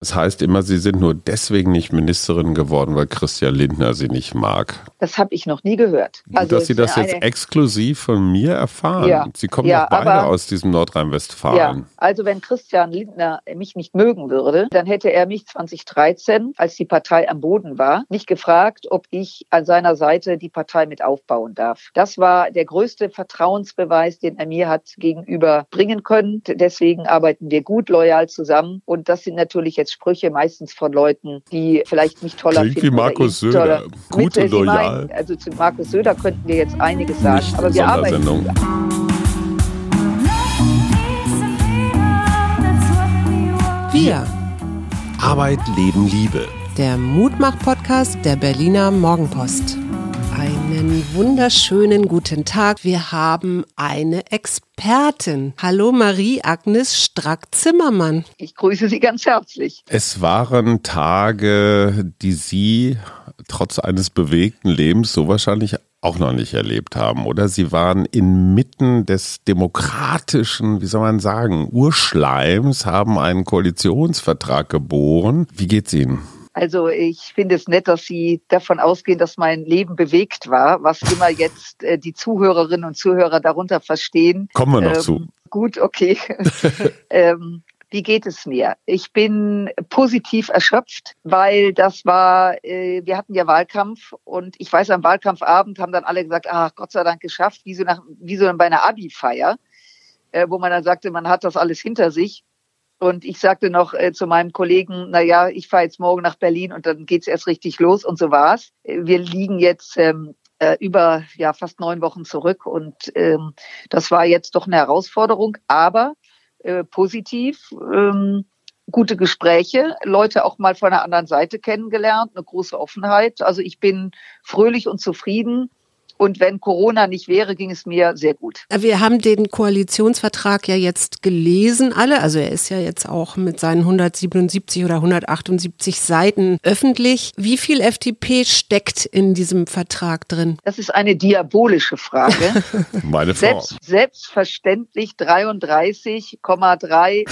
Das heißt immer, Sie sind nur deswegen nicht Ministerin geworden, weil Christian Lindner Sie nicht mag. Das habe ich noch nie gehört. Also dass Sie das jetzt exklusiv von mir erfahren. Ja, Sie kommen ja, doch beide aus diesem Nordrhein-Westfalen. Ja, also wenn Christian Lindner mich nicht mögen würde, dann hätte er mich 2013, als die Partei am Boden war, nicht gefragt, ob ich an seiner Seite die Partei mit aufbauen darf. Das war der größte Vertrauensbeweis, den er mir hat gegenüber bringen können. Deswegen arbeiten wir gut, loyal zusammen. Und das sind natürlich jetzt Sprüche meistens von Leuten, die vielleicht nicht toller Klingt finden. wie Markus Söder. Gut und loyal. Meinen, also zu Markus Söder könnten wir jetzt einiges sagen, nicht aber wir arbeiten. Wir. Arbeit, Leben, Liebe. Der Mutmach-Podcast der Berliner Morgenpost. Einen wunderschönen guten Tag. Wir haben eine Expertin. Hallo Marie-Agnes Strack-Zimmermann. Ich grüße Sie ganz herzlich. Es waren Tage, die Sie trotz eines bewegten Lebens so wahrscheinlich auch noch nicht erlebt haben, oder? Sie waren inmitten des demokratischen, wie soll man sagen, Urschleims, haben einen Koalitionsvertrag geboren. Wie geht's Ihnen? Also ich finde es nett, dass Sie davon ausgehen, dass mein Leben bewegt war, was immer jetzt äh, die Zuhörerinnen und Zuhörer darunter verstehen. Kommen wir noch ähm, zu. Gut, okay. ähm, wie geht es mir? Ich bin positiv erschöpft, weil das war, äh, wir hatten ja Wahlkampf und ich weiß, am Wahlkampfabend haben dann alle gesagt, ach Gott sei Dank geschafft, wie so, nach, wie so bei einer Abi-Feier, äh, wo man dann sagte, man hat das alles hinter sich. Und ich sagte noch äh, zu meinem Kollegen, na ja, ich fahre jetzt morgen nach Berlin und dann geht's erst richtig los und so war's. Wir liegen jetzt ähm, äh, über ja fast neun Wochen zurück und ähm, das war jetzt doch eine Herausforderung, aber äh, positiv. Ähm, gute Gespräche, Leute auch mal von der anderen Seite kennengelernt, eine große Offenheit. Also ich bin fröhlich und zufrieden und wenn Corona nicht wäre, ging es mir sehr gut. Wir haben den Koalitionsvertrag ja jetzt gelesen, alle. Also er ist ja jetzt auch mit seinen 177 oder 178 Seiten öffentlich. Wie viel FDP steckt in diesem Vertrag drin? Das ist eine diabolische Frage. Meine Frau. Selbst, selbstverständlich 33,3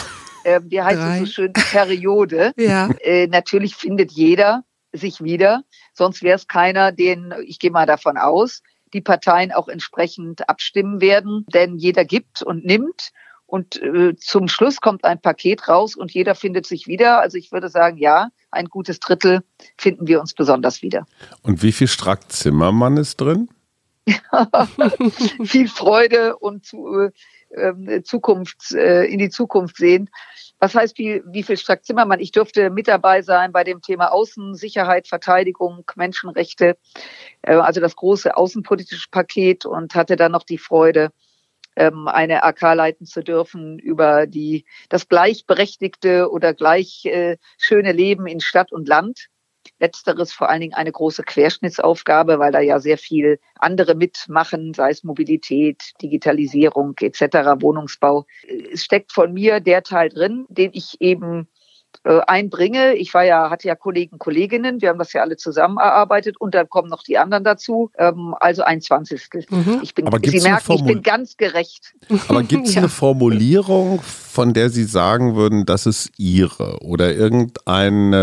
äh, wie heißt Drei. es so schön, Periode. ja. Äh, natürlich findet jeder sich wieder, sonst wäre es keiner, den, ich gehe mal davon aus, die Parteien auch entsprechend abstimmen werden. Denn jeder gibt und nimmt. Und äh, zum Schluss kommt ein Paket raus und jeder findet sich wieder. Also ich würde sagen, ja, ein gutes Drittel finden wir uns besonders wieder. Und wie viel Strack Zimmermann ist drin? viel Freude und zu, äh, Zukunft, äh, in die Zukunft sehen. Was heißt, wie, wie viel Strack Zimmermann? Ich durfte mit dabei sein bei dem Thema Außensicherheit, Verteidigung, Menschenrechte, äh, also das große außenpolitische Paket und hatte dann noch die Freude, ähm, eine AK leiten zu dürfen über die, das gleichberechtigte oder gleich äh, schöne Leben in Stadt und Land. Letzteres vor allen Dingen eine große Querschnittsaufgabe, weil da ja sehr viel andere mitmachen, sei es Mobilität, Digitalisierung etc., Wohnungsbau. Es steckt von mir der Teil drin, den ich eben äh, einbringe. Ich war ja, hatte ja Kollegen, Kolleginnen, wir haben das ja alle zusammen erarbeitet und dann kommen noch die anderen dazu, ähm, also ein Zwanzigstel. Mhm. Ich bin, Aber Sie merken, ich bin ganz gerecht. Aber gibt es ja. eine Formulierung, von der Sie sagen würden, das ist Ihre oder irgendein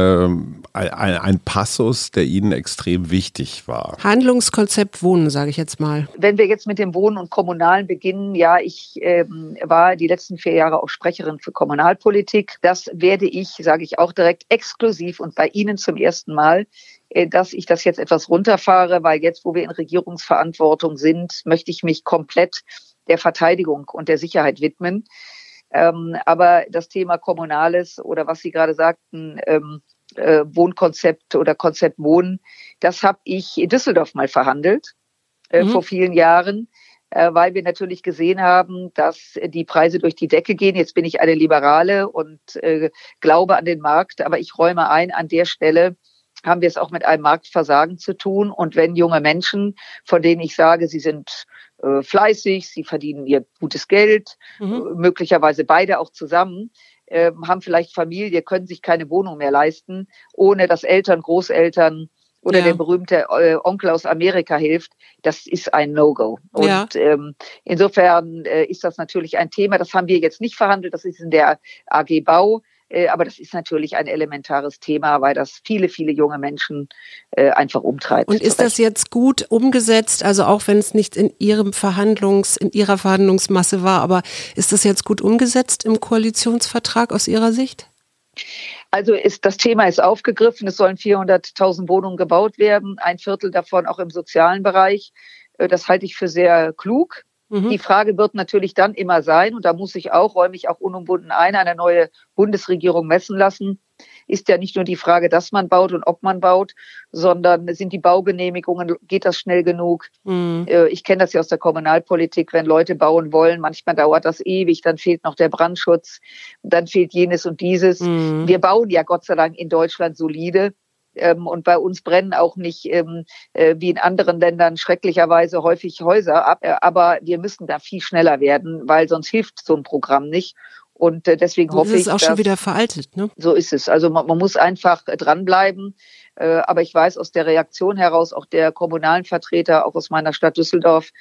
ein, ein Passus, der Ihnen extrem wichtig war? Handlungskonzept Wohnen, sage ich jetzt mal. Wenn wir jetzt mit dem Wohnen und Kommunalen beginnen, ja, ich ähm, war die letzten vier Jahre auch Sprecherin für Kommunalpolitik. Das werde ich sage ich auch direkt exklusiv und bei Ihnen zum ersten Mal, äh, dass ich das jetzt etwas runterfahre, weil jetzt, wo wir in Regierungsverantwortung sind, möchte ich mich komplett der Verteidigung und der Sicherheit widmen. Ähm, aber das Thema Kommunales oder was Sie gerade sagten, ähm, äh, Wohnkonzept oder Konzept Wohnen, das habe ich in Düsseldorf mal verhandelt äh, mhm. vor vielen Jahren. Äh, weil wir natürlich gesehen haben, dass die Preise durch die Decke gehen. Jetzt bin ich eine Liberale und äh, glaube an den Markt, aber ich räume ein, an der Stelle haben wir es auch mit einem Marktversagen zu tun. Und wenn junge Menschen, von denen ich sage, sie sind äh, fleißig, sie verdienen ihr gutes Geld, mhm. Äh, möglicherweise beide auch zusammen, äh, haben vielleicht Familie, können sich keine Wohnung mehr leisten, ohne dass Eltern, Großeltern oder ja. der berühmte äh, Onkel aus Amerika hilft, das ist ein No-Go. Und ja. ähm, insofern äh, ist das natürlich ein Thema, das haben wir jetzt nicht verhandelt, das ist in der AG Bau. Äh, aber das ist natürlich ein elementares Thema, weil das viele, viele junge Menschen äh, einfach umtreibt. Und ist das jetzt gut umgesetzt? Also auch wenn es nicht in Ihrem Verhandlungs, in Ihrer Verhandlungsmasse war, aber ist das jetzt gut umgesetzt im Koalitionsvertrag aus Ihrer Sicht? Also ist, das Thema ist aufgegriffen. Es sollen 400.000 Wohnungen gebaut werden, ein Viertel davon auch im sozialen Bereich. Äh, das halte ich für sehr klug. Mhm. Die Frage wird natürlich dann immer sein, und da muss ich auch, räume ich auch unumwunden ein, eine neue Bundesregierung messen lassen. Ist ja nicht nur die Frage, dass man baut und ob man baut, sondern sind die Baugenehmigungen, geht das schnell genug? Mhm. Äh, ich kenne das ja aus der Kommunalpolitik, wenn Leute bauen wollen, manchmal dauert das ewig, dann fehlt noch der Brandschutz, dann fehlt jenes und dieses. Mhm. Wir bauen ja Gott sei Dank in Deutschland solide. Ähm, und bei uns brennen auch nicht ähm, äh, wie in anderen Ländern schrecklicherweise häufig Häuser ab. Äh, aber wir müssen da viel schneller werden, weil sonst hilft so ein Programm nicht. Und äh, deswegen hoffe ich. Das ist auch schon wieder veraltet, ne? So ist es. Also man, man muss einfach dranbleiben. Äh, aber ich weiß aus der Reaktion heraus, auch der kommunalen Vertreter, auch aus meiner Stadt Düsseldorf,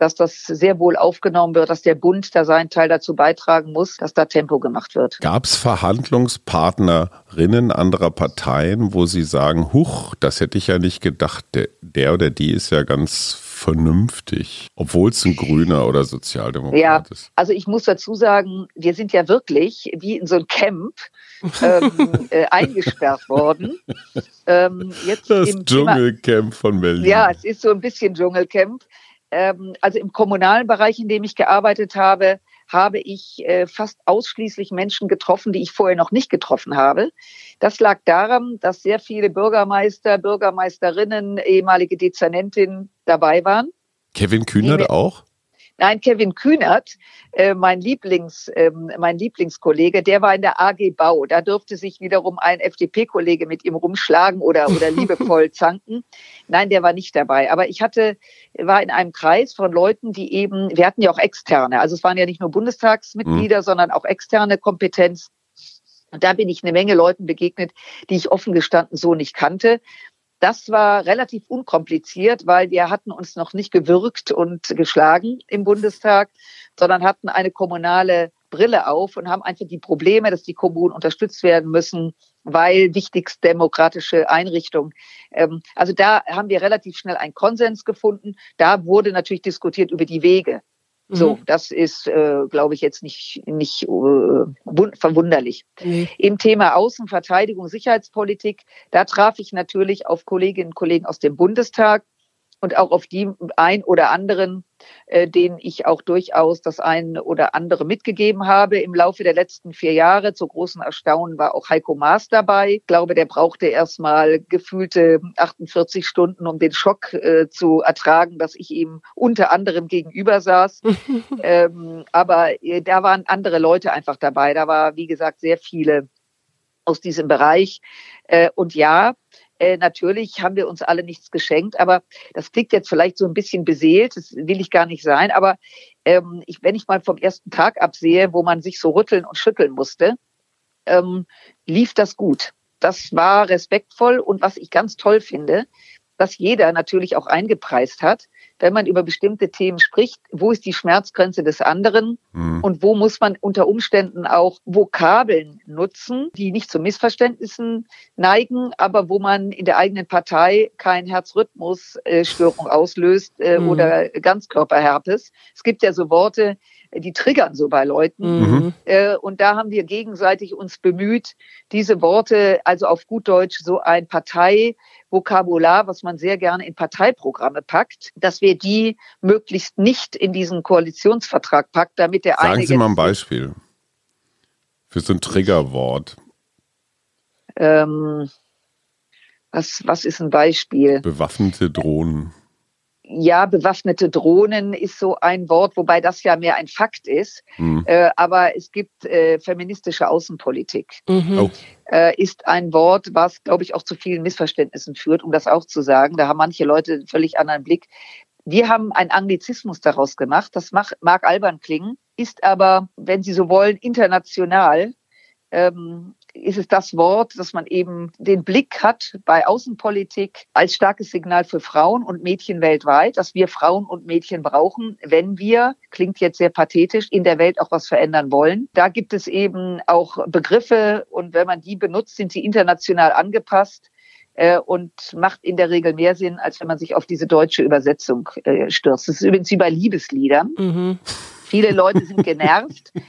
dass das sehr wohl aufgenommen wird, dass der Bund da seinen Teil dazu beitragen muss, dass da Tempo gemacht wird. Gab es Verhandlungspartnerinnen anderer Parteien, wo Sie sagen, huch, das hätte ich ja nicht gedacht, der, der oder die ist ja ganz vernünftig, obwohl es ein Grüner oder Sozialdemokrat ja, ist. Also ich muss dazu sagen, wir sind ja wirklich wie in so ein Camp ähm, äh, eingesperrt worden. Ähm, jetzt das Dschungelcamp von Berlin. Ja, es ist so ein bisschen Dschungelcamp ähm, also im kommunalen Bereich, in dem ich gearbeitet habe, habe ich äh, fast ausschließlich Menschen getroffen, die ich vorher noch nicht getroffen habe. Das lag daran, dass sehr viele Bürgermeister, Bürgermeisterinnen, ehemalige Dezernentinnen dabei waren. Kevin Kühnert auch? Nein, Kevin Kühnert, äh, mein Lieblings, ähm, mein Lieblingskollege, der war in der AG Bau. Da durfte sich wiederum ein FDP-Kollege mit ihm rumschlagen oder, oder liebevoll zanken. Nein, der war nicht dabei. Aber ich hatte, war in einem Kreis von Leuten, die eben, wir hatten ja auch externe. Also es waren ja nicht nur Bundestagsmitglieder, mhm. sondern auch externe Kompetenz. Und da bin ich eine Menge Leuten begegnet, die ich offen gestanden so nicht kannte. Das war relativ unkompliziert, weil wir hatten uns noch nicht gewürgt und geschlagen im Bundestag, sondern hatten eine kommunale Brille auf und haben einfach die Probleme, dass die Kommunen unterstützt werden müssen, weil wichtigst demokratische Einrichtung. Ähm, also da haben wir relativ schnell einen Konsens gefunden. Da wurde natürlich diskutiert über die Wege. So, mhm. das ist, äh, glaube ich, jetzt nicht, nicht äh, verwunderlich. Mhm. Im Thema Außenverteidigung, Sicherheitspolitik, da traf ich natürlich auf Kolleginnen und Kollegen aus dem Bundestag, und auch auf die ein oder anderen, äh, denen ich auch durchaus das ein oder andere mitgegeben habe im Laufe der letzten vier Jahre. Zu großen Erstaunen war auch Heiko Maas dabei. Ich glaube, der brauchte erstmal gefühlte 48 Stunden, um den Schock äh, zu ertragen, dass ich ihm unter anderem gegenüber saß. ähm, aber äh, da waren andere Leute einfach dabei. Da war, wie gesagt, sehr viele aus diesem Bereich. Äh, und ja, äh, natürlich haben wir uns alle nichts geschenkt, aber das klingt jetzt vielleicht so ein bisschen beseelt, das will ich gar nicht sein, aber ähm, ich, wenn ich mal vom ersten Tag absehe, wo man sich so rütteln und schütteln musste, ähm, lief das gut. Das war respektvoll und was ich ganz toll finde, dass jeder natürlich auch eingepreist hat, wenn man über bestimmte Themen spricht, wo ist die Schmerzgrenze des anderen mhm. und wo muss man unter Umständen auch Vokabeln nutzen, die nicht zu Missverständnissen neigen, aber wo man in der eigenen Partei kein Herzrhythmusstörung auslöst äh, mhm. oder Ganzkörperherpes. Es gibt ja so Worte, die triggern so bei Leuten. Mhm. Äh, und da haben wir gegenseitig uns bemüht, diese Worte, also auf gut Deutsch so ein Parteivokabular, was man sehr gerne in Parteiprogramme packt, dass wir die möglichst nicht in diesen Koalitionsvertrag packt, damit der Sagen Sie mal ein Beispiel für so ein Triggerwort. Ähm, was, was ist ein Beispiel? Bewaffnete Drohnen ja, bewaffnete Drohnen ist so ein Wort, wobei das ja mehr ein Fakt ist. Mhm. Äh, aber es gibt äh, feministische Außenpolitik. Mhm. Oh. Äh, ist ein Wort, was, glaube ich, auch zu vielen Missverständnissen führt, um das auch zu sagen. Da haben manche Leute einen völlig anderen Blick. Wir haben einen Anglizismus daraus gemacht. Das mag, mag albern klingen, ist aber, wenn Sie so wollen, international ähm, ist es das Wort, dass man eben den Blick hat bei Außenpolitik als starkes Signal für Frauen und Mädchen weltweit, dass wir Frauen und Mädchen brauchen, wenn wir, klingt jetzt sehr pathetisch, in der Welt auch was verändern wollen. Da gibt es eben auch Begriffe und wenn man die benutzt, sind sie international angepasst äh, und macht in der Regel mehr Sinn, als wenn man sich auf diese deutsche Übersetzung äh, stürzt. Das ist übrigens wie bei Liebesliedern. Mhm. Viele Leute sind genervt.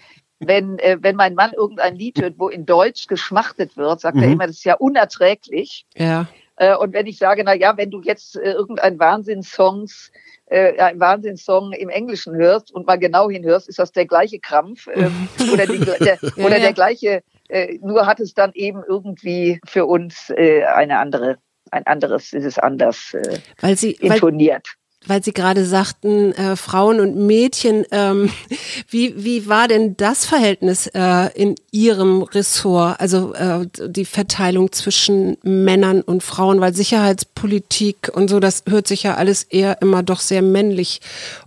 wenn, äh, wenn mein Mann irgendein Lied hört, wo in Deutsch geschmachtet wird, sagt mhm. er immer, das ist ja unerträglich. Ja. Äh, und wenn ich sage, na ja, wenn du jetzt äh, irgendein Wahnsinnssongs äh, ein Wahnsinnssong im Englischen hörst und mal genau hinhörst, ist das der gleiche Krampf ähm, oder, die, der, ja, oder der gleiche, äh, nur hat es dann eben irgendwie für uns äh, eine andere, ein anderes, ist es anders äh, weil sie, intoniert. Weil weil Sie gerade sagten, äh, Frauen und Mädchen, ähm, wie, wie war denn das Verhältnis äh, in Ihrem Ressort, also äh, die Verteilung zwischen Männern und Frauen, weil Sicherheitspolitik und so, das hört sich ja alles eher immer doch sehr männlich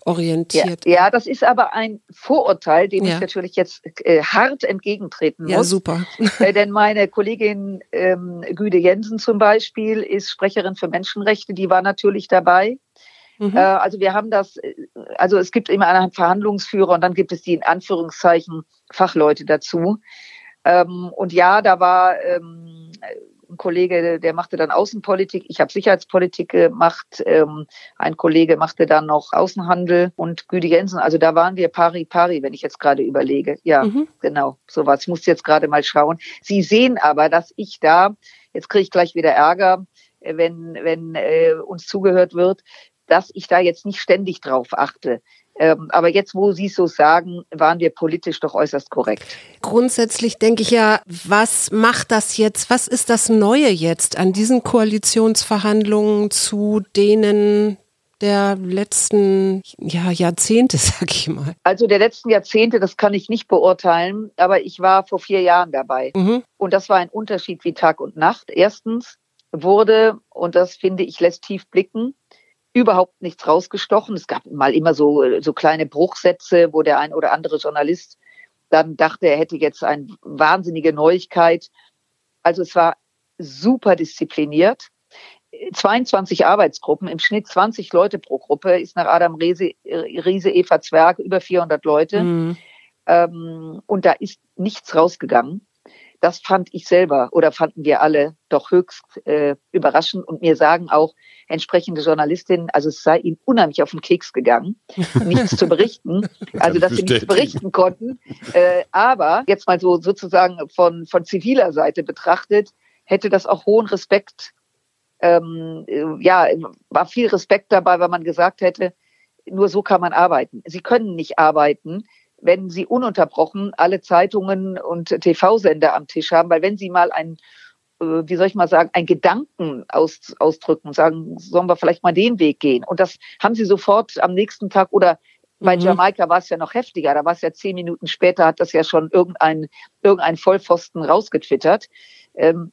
orientiert. Ja, ja das ist aber ein Vorurteil, dem ja. ich natürlich jetzt äh, hart entgegentreten muss. Ja, super. Äh, denn meine Kollegin ähm, Güde Jensen zum Beispiel ist Sprecherin für Menschenrechte, die war natürlich dabei. Mhm. Äh, also wir haben das, äh, also es gibt immer einen Verhandlungsführer und dann gibt es die in Anführungszeichen Fachleute dazu. Ähm, und ja, da war ähm, ein Kollege, der machte dann Außenpolitik, ich habe Sicherheitspolitik gemacht, ähm, ein Kollege machte dann noch Außenhandel und Güdi Jensen, also da waren wir pari pari, wenn ich jetzt gerade überlege. Ja, mhm. genau, sowas. Ich musste jetzt gerade mal schauen. Sie sehen aber, dass ich da, jetzt kriege ich gleich wieder Ärger, äh, wenn, wenn äh, uns zugehört wird, dass ich da jetzt nicht ständig drauf achte. Ähm, aber jetzt, wo Sie es so sagen, waren wir politisch doch äußerst korrekt. Grundsätzlich denke ich ja, was macht das jetzt? Was ist das Neue jetzt an diesen Koalitionsverhandlungen zu denen der letzten ja, Jahrzehnte, sag ich mal? Also der letzten Jahrzehnte, das kann ich nicht beurteilen, aber ich war vor vier Jahren dabei. Mhm. Und das war ein Unterschied wie Tag und Nacht. Erstens wurde, und das finde ich lässt tief blicken, überhaupt nichts rausgestochen. Es gab mal immer so, so kleine Bruchsätze, wo der ein oder andere Journalist dann dachte, er hätte jetzt eine wahnsinnige Neuigkeit. Also es war super diszipliniert. 22 Arbeitsgruppen, im Schnitt 20 Leute pro Gruppe, ist nach Adam Riese, Riese Eva Zwerg über 400 Leute. Mhm. Ähm, und da ist nichts rausgegangen. Das fand ich selber oder fanden wir alle doch höchst äh, überraschend und mir sagen auch entsprechende Journalistinnen, also es sei ihnen unheimlich auf den Keks gegangen, nichts zu berichten, also dass sie nichts berichten konnten. Äh, aber jetzt mal so sozusagen von, von ziviler Seite betrachtet, hätte das auch hohen Respekt, ähm, ja, war viel Respekt dabei, weil man gesagt hätte, nur so kann man arbeiten. Sie können nicht arbeiten, wenn Sie ununterbrochen alle Zeitungen und TV-Sender am Tisch haben, weil wenn Sie mal ein äh, wie soll ich mal sagen, ein Gedanken aus, ausdrücken, sagen, sollen wir vielleicht mal den Weg gehen. Und das haben sie sofort am nächsten Tag oder bei mhm. Jamaika war es ja noch heftiger, da war es ja zehn Minuten später, hat das ja schon irgendein, irgendein Vollpfosten rausgetwittert. Ähm,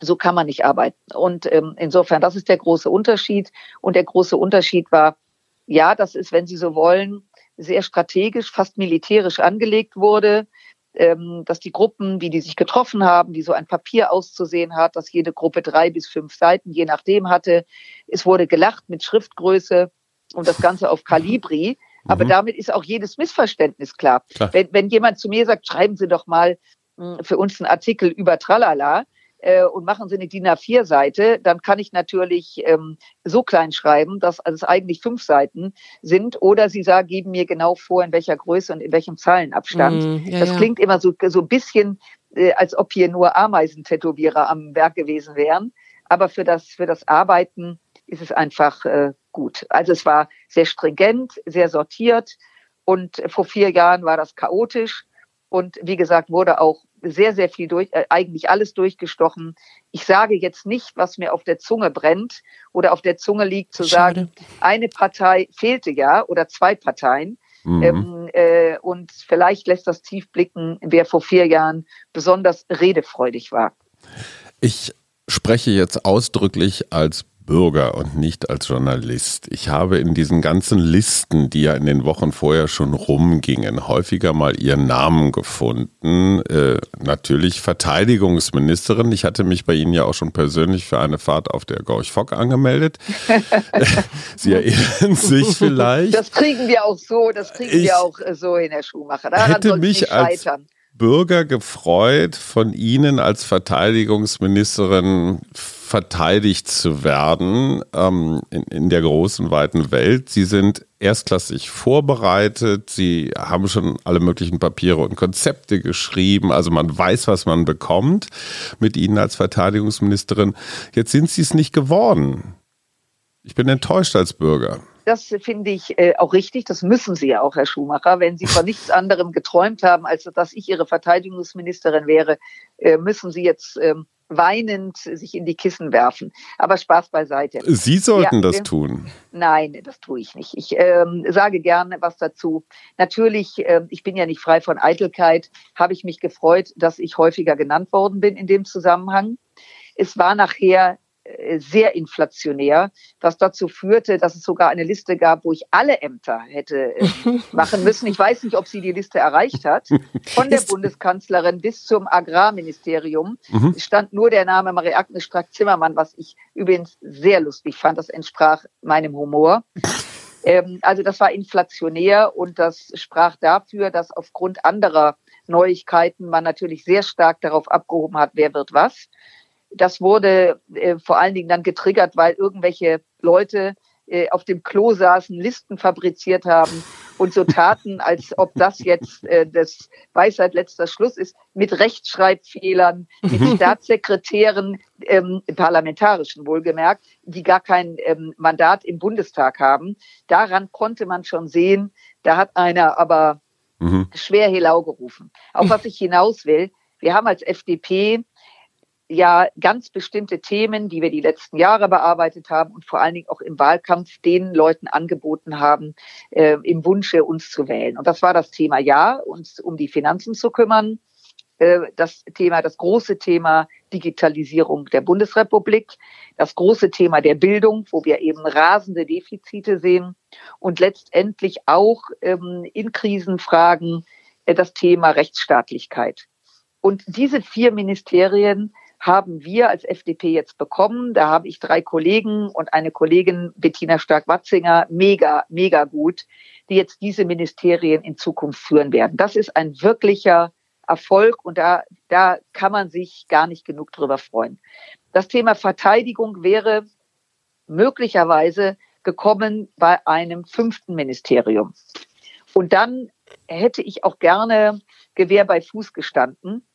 so kann man nicht arbeiten. Und ähm, insofern, das ist der große Unterschied. Und der große Unterschied war, ja, das ist, wenn Sie so wollen, sehr strategisch, fast militärisch angelegt wurde, ähm, dass die Gruppen, wie die sich getroffen haben, wie so ein Papier auszusehen hat, dass jede Gruppe drei bis fünf Seiten, je nachdem hatte. Es wurde gelacht mit Schriftgröße und das Ganze auf Kalibri. Aber mhm. damit ist auch jedes Missverständnis klar. klar. Wenn, wenn jemand zu mir sagt, schreiben Sie doch mal hm, für uns einen Artikel über Tralala, äh, und machen Sie eine DIN A4-Seite, dann kann ich natürlich ähm, so klein schreiben, dass es eigentlich fünf Seiten sind. Oder Sie sagen, geben mir genau vor, in welcher Größe und in welchem Zahlenabstand. Mm, ja, das ja. klingt immer so, so ein bisschen, äh, als ob hier nur Ameisentätowierer am Werk gewesen wären. Aber für das, für das Arbeiten ist es einfach äh, gut. Also es war sehr stringent, sehr sortiert. Und vor vier Jahren war das chaotisch. Und wie gesagt, wurde auch sehr, sehr viel durch, äh, eigentlich alles durchgestochen. Ich sage jetzt nicht, was mir auf der Zunge brennt oder auf der Zunge liegt, zu Schade. sagen, eine Partei fehlte ja oder zwei Parteien. Mhm. Ähm, äh, und vielleicht lässt das tief blicken, wer vor vier Jahren besonders redefreudig war. Ich spreche jetzt ausdrücklich als Bürger und nicht als Journalist. Ich habe in diesen ganzen Listen, die ja in den Wochen vorher schon rumgingen, häufiger mal ihren Namen gefunden. Äh, natürlich Verteidigungsministerin. Ich hatte mich bei Ihnen ja auch schon persönlich für eine Fahrt auf der Gorch Fock angemeldet. Sie erinnern sich vielleicht. Das kriegen wir auch so, das kriegen ich wir auch äh, so in der Schuhmacher. Daran hätte mich als Bürger gefreut, von Ihnen als Verteidigungsministerin verteidigt zu werden ähm, in, in der großen, weiten Welt. Sie sind erstklassig vorbereitet. Sie haben schon alle möglichen Papiere und Konzepte geschrieben. Also man weiß, was man bekommt mit Ihnen als Verteidigungsministerin. Jetzt sind Sie es nicht geworden. Ich bin enttäuscht als Bürger. Das finde ich äh, auch richtig. Das müssen Sie ja auch, Herr Schumacher. Wenn Sie von nichts anderem geträumt haben, als dass ich Ihre Verteidigungsministerin wäre, äh, müssen Sie jetzt ähm, weinend sich in die Kissen werfen. Aber Spaß beiseite. Sie sollten ja, das tun. Nein, das tue ich nicht. Ich ähm, sage gerne was dazu. Natürlich, äh, ich bin ja nicht frei von Eitelkeit, habe ich mich gefreut, dass ich häufiger genannt worden bin in dem Zusammenhang. Es war nachher sehr inflationär, was dazu führte, dass es sogar eine Liste gab, wo ich alle Ämter hätte äh, machen müssen. Ich weiß nicht, ob sie die Liste erreicht hat. Von der Bundeskanzlerin bis zum Agrarministerium mhm. stand nur der Name Marie-Agnes Strack-Zimmermann, was ich übrigens sehr lustig fand. Das entsprach meinem Humor. Ähm, also das war inflationär und das sprach dafür, dass aufgrund anderer Neuigkeiten man natürlich sehr stark darauf abgehoben hat, wer wird was. Das wurde äh, vor allen Dingen dann getriggert, weil irgendwelche Leute äh, auf dem Klo saßen, Listen fabriziert haben und so taten, als ob das jetzt äh, das Weisheit letzter Schluss ist, mit Rechtschreibfehlern, mit mhm. Staatssekretären, ähm, parlamentarischen wohlgemerkt, die gar kein ähm, Mandat im Bundestag haben. Daran konnte man schon sehen, da hat einer aber mhm. schwer Helau gerufen. Auf was ich hinaus will, wir haben als FDP ja ganz bestimmte Themen, die wir die letzten Jahre bearbeitet haben und vor allen Dingen auch im Wahlkampf den Leuten angeboten haben, äh, im Wunsche uns zu wählen. Und das war das Thema Ja, uns um die Finanzen zu kümmern. Äh, das Thema, das große Thema Digitalisierung der Bundesrepublik, das große Thema der Bildung, wo wir eben rasende Defizite sehen und letztendlich auch ähm, in Krisenfragen äh, das Thema Rechtsstaatlichkeit. Und diese vier Ministerien haben wir als FDP jetzt bekommen. Da habe ich drei Kollegen und eine Kollegin, Bettina Stark-Watzinger, mega, mega gut, die jetzt diese Ministerien in Zukunft führen werden. Das ist ein wirklicher Erfolg und da, da kann man sich gar nicht genug drüber freuen. Das Thema Verteidigung wäre möglicherweise gekommen bei einem fünften Ministerium. Und dann hätte ich auch gerne Gewehr bei Fuß gestanden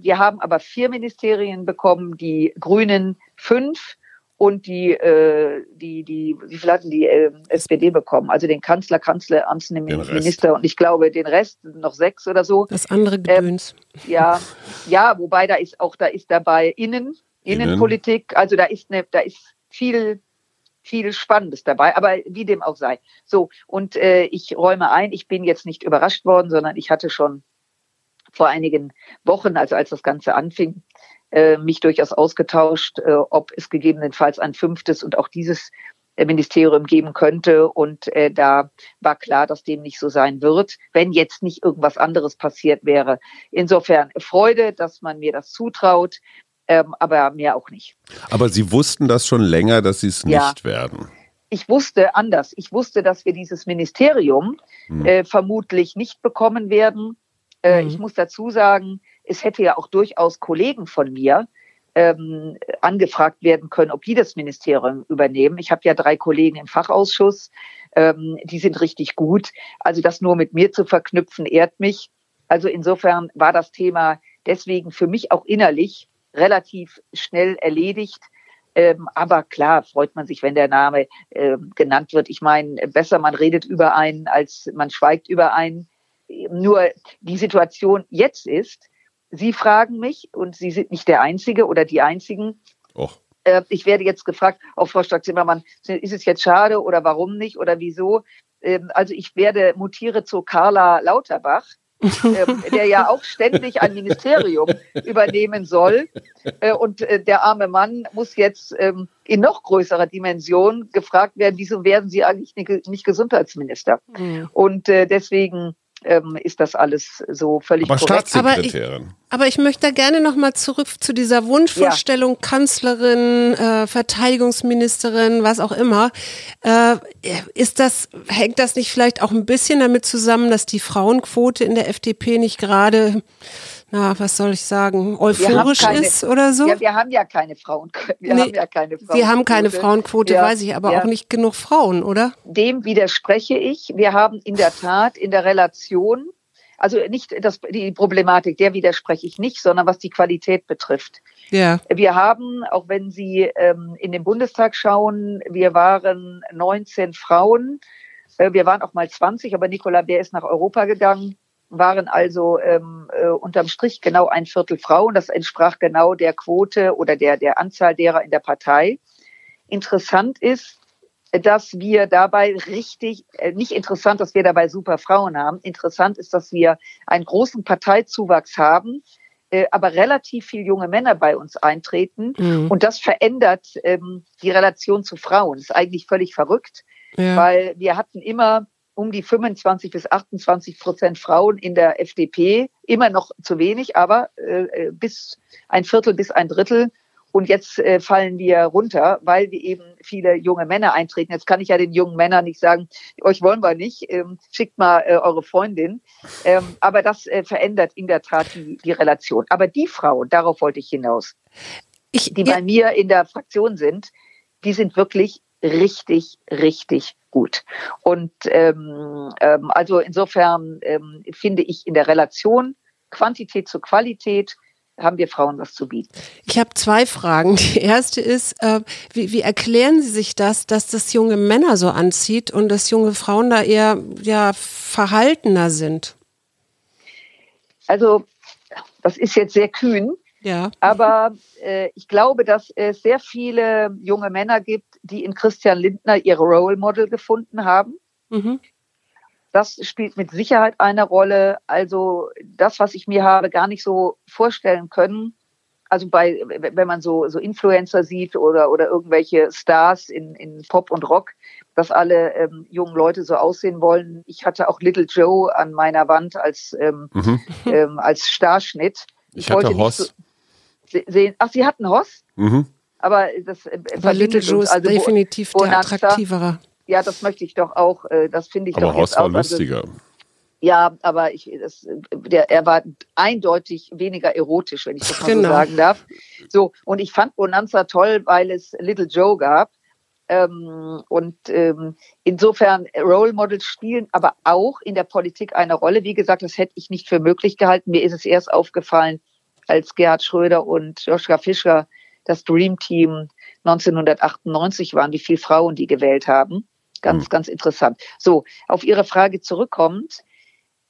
wir haben aber vier Ministerien bekommen, die Grünen fünf und die, äh, die, die, wie viel hatten die äh, SPD bekommen? Also den Kanzler, Kanzleramtsminister und ich glaube den Rest noch sechs oder so. Das andere Gedöns. Ähm, ja, ja, wobei da ist auch, da ist dabei Innen, Innenpolitik, also da ist ne, da ist viel viel Spannendes dabei, aber wie dem auch sei. So, und äh, ich räume ein, ich bin jetzt nicht überrascht worden, sondern ich hatte schon vor einigen Wochen, also als das Ganze anfing, äh, mich durchaus ausgetauscht, äh, ob es gegebenenfalls ein fünftes und auch dieses äh, Ministerium geben könnte. Und äh, da war klar, dass dem nicht so sein wird, wenn jetzt nicht irgendwas anderes passiert wäre. Insofern Freude, dass man mir das zutraut, ähm, aber mehr auch nicht. Aber Sie wussten das schon länger, dass Sie es ja. nicht werden. Ich wusste anders. Ich wusste, dass wir dieses Ministerium hm. äh, vermutlich nicht bekommen werden äh, mhm. Ich muss dazu sagen, es hätte ja auch durchaus Kollegen von mir ähm, angefragt werden können, ob die das Ministerium übernehmen. Ich habe ja drei Kollegen im Fachausschuss, ähm, die sind richtig gut. Also das nur mit mir zu verknüpfen, ehrt mich. Also insofern war das Thema deswegen für mich auch innerlich relativ schnell erledigt. Ähm, aber klar freut man sich, wenn der Name äh, genannt wird. Ich meine, besser man redet über einen, als man schweigt über einen. Nur die Situation jetzt ist, Sie fragen mich und Sie sind nicht der Einzige oder die Einzigen. Och. Äh, ich werde jetzt gefragt, auch Frau Stark-Zimmermann, ist es jetzt schade oder warum nicht oder wieso? Ähm, also ich werde mutiere zu Carla Lauterbach. ähm, der ja auch ständig ein Ministerium übernehmen soll. Äh, und äh, der arme Mann muss jetzt ähm, in noch größerer Dimension gefragt werden, wieso werden Sie eigentlich nicht, nicht Gesundheitsminister? Mhm. Und deswegen ähm, ist das alles so völlig aber korrekt. Aber ich, aber ich möchte da gerne nochmal zurück zu dieser Wunschvorstellung, ja. Kanzlerin, äh, Verteidigungsministerin, was auch immer. Äh, ist das, hängt das nicht vielleicht auch ein bisschen damit zusammen, dass die Frauenquote in der FDP nicht gerade na, was soll ich sagen, euphorisch keine, ist oder so? Ja, wir haben ja keine Frauen. Wir nee, haben ja keine Frauenquote. Sie haben keine Frauenquote, ja, weiß ich, aber ja. auch nicht genug Frauen, oder? Dem widerspreche ich. Wir haben in der Tat in der Relation, also nicht das, die Problematik, der widerspreche ich nicht, sondern was die Qualität betrifft. Ja. Wir haben, auch wenn Sie ähm, in den Bundestag schauen, wir waren 19 Frauen. Äh, wir waren auch mal 20, aber Nicola Bär ist nach Europa gegangen waren also ähm, äh, unterm Strich genau ein Viertel Frauen. Das entsprach genau der Quote oder der, der Anzahl derer in der Partei. Interessant ist, dass wir dabei richtig, äh, nicht interessant, dass wir dabei super Frauen haben. Interessant ist, dass wir einen großen Parteizuwachs haben, äh, aber relativ viel junge Männer bei uns eintreten. Mhm. Und das verändert ähm, die Relation zu Frauen. Das ist eigentlich völlig verrückt, ja. weil wir hatten immer um die 25 bis 28 Prozent Frauen in der FDP. Immer noch zu wenig, aber äh, äh, bis ein Viertel bis ein Drittel. Und jetzt äh, fallen wir runter, weil wir eben viele junge Männer eintreten. Jetzt kann ich ja den jungen Männern nicht sagen, euch wollen wir nicht, ähm, schickt mal äh, eure Freundin. Ähm, aber das äh, verändert in der Tat die, die Relation. Aber die Frauen, darauf wollte ich hinaus, ich, die ja. bei mir in der Fraktion sind, die sind wirklich richtig, richtig gut. Und ähm, ähm, also insofern ähm, finde ich in der Relation Quantität zu Qualität haben wir Frauen was zu bieten. Ich habe zwei Fragen. Die erste ist, äh, wie, wie erklären Sie sich das, dass das junge Männer so anzieht und dass junge Frauen da eher ja, verhaltener sind? Also, das ist jetzt sehr kühn. Ja. Aber äh, ich glaube, dass es sehr viele junge Männer gibt, die in Christian Lindner ihre Role Model gefunden haben. Mhm. Das spielt mit Sicherheit eine Rolle. Also das, was ich mir habe gar nicht so vorstellen können. Also bei, wenn man so, so Influencer sieht oder, oder irgendwelche Stars in, in Pop und Rock, dass alle ähm, jungen Leute so aussehen wollen. Ich hatte auch Little Joe an meiner Wand als, ähm, mhm. ähm, als Starschnitt. Ich, ich hatte Hoss. So, sehen. Ach, Sie hatten Hoss? Mhm. Aber das äh, Aber Little Joe ist also definitiv der attraktivere. Ja, das möchte ich doch auch. Äh, das finde ich aber doch Hoss war lustiger. Also, ja, aber ich, das, der, er war eindeutig weniger erotisch, wenn ich das mal genau. so sagen darf. So, und ich fand Bonanza toll, weil es Little Joe gab. Ähm, und ähm, insofern Role Models spielen aber auch in der Politik eine Rolle. Wie gesagt, das hätte ich nicht für möglich gehalten. Mir ist es erst aufgefallen, als Gerhard Schröder und Joschka Fischer das Dream Team 1998 waren, wie viele Frauen die gewählt haben. Ganz, mhm. ganz interessant. So, auf Ihre Frage zurückkommt.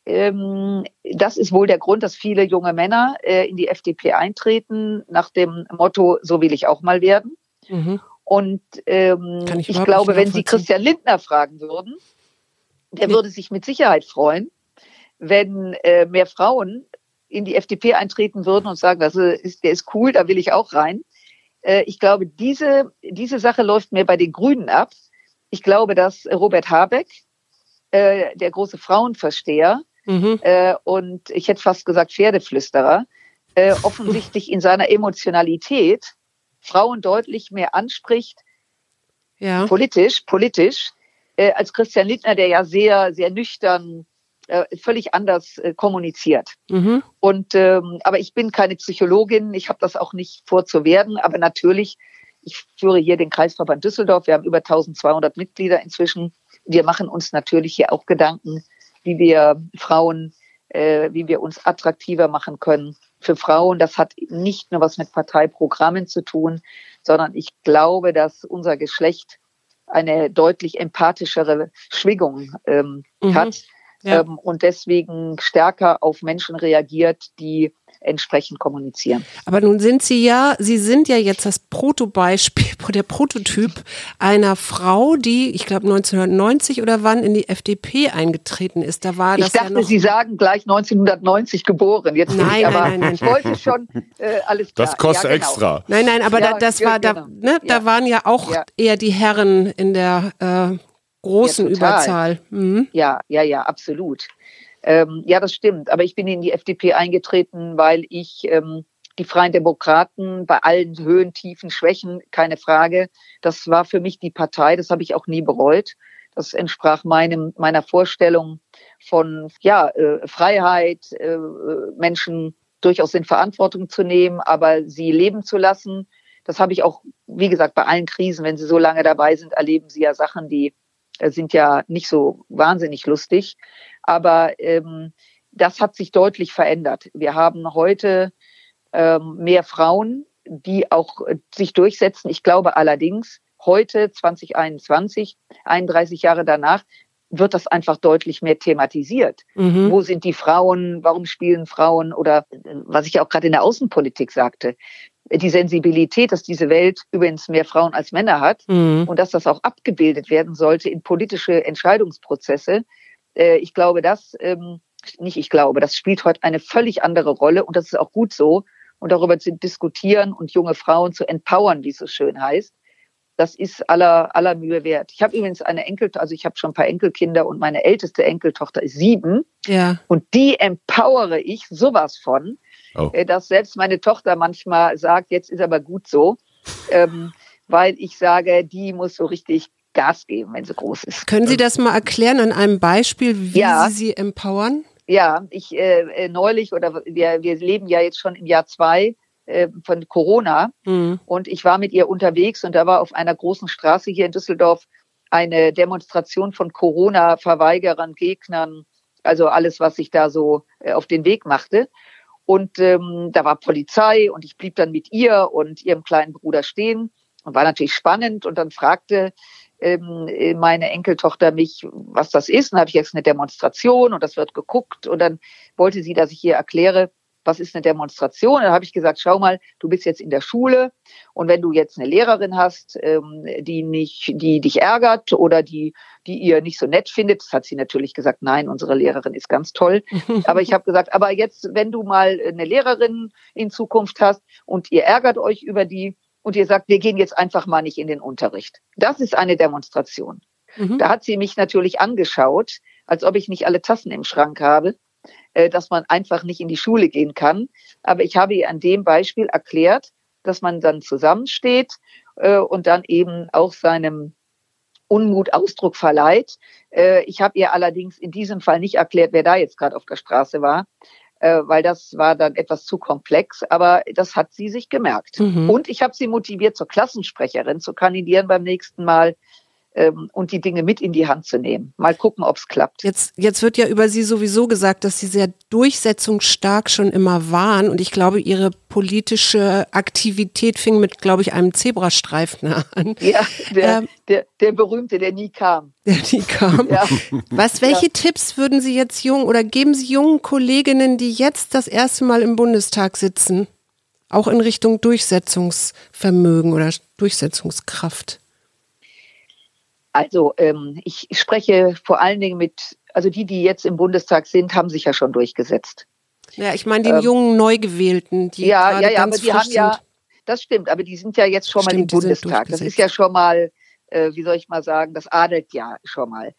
Ähm, das ist wohl der Grund, dass viele junge Männer äh, in die FDP eintreten, nach dem Motto, so will ich auch mal werden. Mhm. Und ähm, ich, ich glaube, wenn Sie Christian Lindner fragen würden, der würde sich mit Sicherheit freuen, wenn äh, mehr Frauen in die FDP eintreten würden und sagen, das ist, der ist cool, da will ich auch rein. Äh, ich glaube, diese, diese Sache läuft mir bei den Grünen ab. Ich glaube, dass Robert Habeck, äh, der große Frauenversteher mhm. äh, und ich hätte fast gesagt Pferdeflüsterer, offensichtlich in seiner Emotionalität Frauen deutlich mehr anspricht, ja. politisch, politisch, als Christian Lindner, der ja sehr, sehr nüchtern völlig anders äh, kommuniziert. Mhm. Und ähm, aber ich bin keine Psychologin, ich habe das auch nicht vorzuwerden, aber natürlich, ich führe hier den Kreisverband Düsseldorf, wir haben über 1200 Mitglieder inzwischen. Wir machen uns natürlich hier auch Gedanken, wie wir Frauen, äh, wie wir uns attraktiver machen können für Frauen. Das hat nicht nur was mit Parteiprogrammen zu tun, sondern ich glaube, dass unser Geschlecht eine deutlich empathischere Schwingung ähm, mhm. hat ja. ähm, und deswegen stärker auf Menschen reagiert, die entsprechend kommunizieren. Aber nun sind Sie ja, Sie sind ja jetzt das Protobeispiel, der Prototyp einer Frau, die, ich glaube 1990 oder wann in die FDP eingetreten ist. Da war ich das dachte, ja noch Sie sagen gleich 1990 geboren. Jetzt nein, ich, aber nein, nein, nein. ich wollte schon äh, alles klar. Das kostet ja, genau. extra. Nein, nein, aber ja, da, das ja, war, genau. da, ne, da waren ja auch eher die Herren in der äh, großen Überzahl. Mhm. Ja, ja, ja, absolut. Ähm, ja, das stimmt. Aber ich bin in die FDP eingetreten, weil ich ähm, die Freien Demokraten bei allen Höhen, Tiefen, Schwächen, keine Frage. Das war für mich die Partei. Das habe ich auch nie bereut. Das entsprach meinem, meiner Vorstellung von ja, äh, Freiheit, äh, Menschen durchaus in Verantwortung zu nehmen, aber sie leben zu lassen. Das habe ich auch, wie gesagt, bei allen Krisen, wenn sie so lange dabei sind, erleben sie ja Sachen, die sind ja nicht so wahnsinnig lustig. Aber ähm, das hat sich deutlich verändert. Wir haben heute ähm, mehr Frauen, die auch äh, sich durchsetzen. Ich glaube allerdings, heute 2021, 31 Jahre danach, wird das einfach deutlich mehr thematisiert. Mhm. Wo sind die Frauen? Warum spielen Frauen? Oder äh, was ich auch gerade in der Außenpolitik sagte, die Sensibilität, dass diese Welt übrigens mehr Frauen als Männer hat mhm. und dass das auch abgebildet werden sollte in politische Entscheidungsprozesse. Äh, ich glaube, das, ähm, nicht ich glaube, das spielt heute eine völlig andere Rolle und das ist auch gut so. Und darüber zu diskutieren und junge Frauen zu empowern, wie es so schön heißt, das ist aller, aller Mühe wert. Ich habe übrigens eine Enkel, also ich habe schon ein paar Enkelkinder und meine älteste Enkeltochter ist sieben. Ja. Und die empowere ich sowas von, oh. Äh, dass selbst meine Tochter manchmal sagt, jetzt ist aber gut so, ähm, weil ich sage, die muss so richtig Gas geben, wenn sie groß ist. Können Sie das mal erklären an einem Beispiel, wie ja. Sie sie empowern? Ja, ich äh, äh, neulich oder wir, wir leben ja jetzt schon im Jahr zwei äh, von Corona mhm. und ich war mit ihr unterwegs und da war auf einer großen Straße hier in Düsseldorf eine Demonstration von Corona-Verweigerern, Gegnern, also alles, was sich da so äh, auf den Weg machte. Und ähm, da war Polizei und ich blieb dann mit ihr und ihrem kleinen Bruder stehen und war natürlich spannend. Und dann fragte ähm, meine Enkeltochter mich, was das ist. Und dann habe ich jetzt eine Demonstration und das wird geguckt. Und dann wollte sie, dass ich ihr erkläre, was ist eine Demonstration? Dann habe ich gesagt, schau mal, du bist jetzt in der Schule und wenn du jetzt eine Lehrerin hast, ähm, die nicht, die dich ärgert oder die, die ihr nicht so nett findet, das hat sie natürlich gesagt, nein, unsere Lehrerin ist ganz toll. aber ich habe gesagt, aber jetzt, wenn du mal eine Lehrerin in Zukunft hast und ihr ärgert euch über die und ihr sagt, wir gehen jetzt einfach mal nicht in den Unterricht. Das ist eine Demonstration. Mhm. Da hat sie mich natürlich angeschaut, als ob ich nicht alle Tassen im Schrank habe dass man einfach nicht in die Schule gehen kann. Aber ich habe ihr an dem Beispiel erklärt, dass man dann zusammensteht äh, und dann eben auch seinem Unmut Ausdruck verleiht. Äh, ich habe ihr allerdings in diesem Fall nicht erklärt, wer da jetzt gerade auf der Straße war, weil das war dann etwas zu komplex, aber das hat sie sich gemerkt. Mhm. Und ich habe sie motiviert, zur Klassensprecherin zu kandidieren beim nächsten Mal und die Dinge mit in die Hand zu nehmen. Mal gucken, ob es klappt. Jetzt, jetzt wird ja über Sie sowieso gesagt, dass Sie sehr durchsetzungsstark schon immer waren. Und ich glaube, Ihre politische Aktivität fing mit, glaube ich, einem Zebrastreifen an. Ja, der, ähm, der, der berühmte, der nie kam. Der nie kam. Ja. Was, welche ja. Tipps würden Sie jetzt jungen oder geben Sie jungen Kolleginnen, die jetzt das erste Mal im Bundestag sitzen, auch in Richtung Durchsetzungsvermögen oder Durchsetzungskraft? Also ähm, ich spreche vor allen Dingen mit, also die, die jetzt im Bundestag sind, haben sich ja schon durchgesetzt. Ja, ich meine den ähm, jungen Neugewählten, die ja, ja, ja, aber die haben sind. ja, das stimmt, aber die sind ja jetzt schon stimmt, mal im Bundestag. Das ist ja schon mal, äh, wie soll ich mal sagen, das adelt ja schon mal.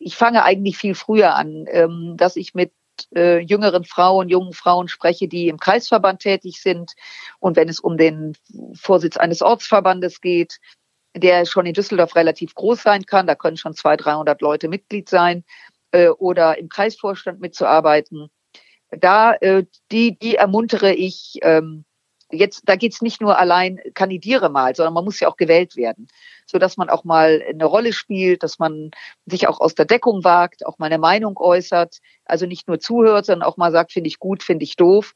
Ich fange eigentlich viel früher an, ähm, dass ich mit äh, jüngeren Frauen, jungen Frauen spreche, die im Kreisverband tätig sind. Und wenn es um den Vorsitz eines Ortsverbandes geht, der schon in Düsseldorf relativ groß sein kann. Da können schon 200, 300 Leute Mitglied sein äh, oder im Kreisvorstand mitzuarbeiten. Da äh, die, die ermuntere ich. Ähm, jetzt, da geht's nicht nur allein kandidiere mal, sondern man muss ja auch gewählt werden, so dass man auch mal eine Rolle spielt, dass man sich auch aus der Deckung wagt, auch mal eine Meinung äußert, also nicht nur zuhört, sondern auch mal sagt, finde ich gut, finde ich doof.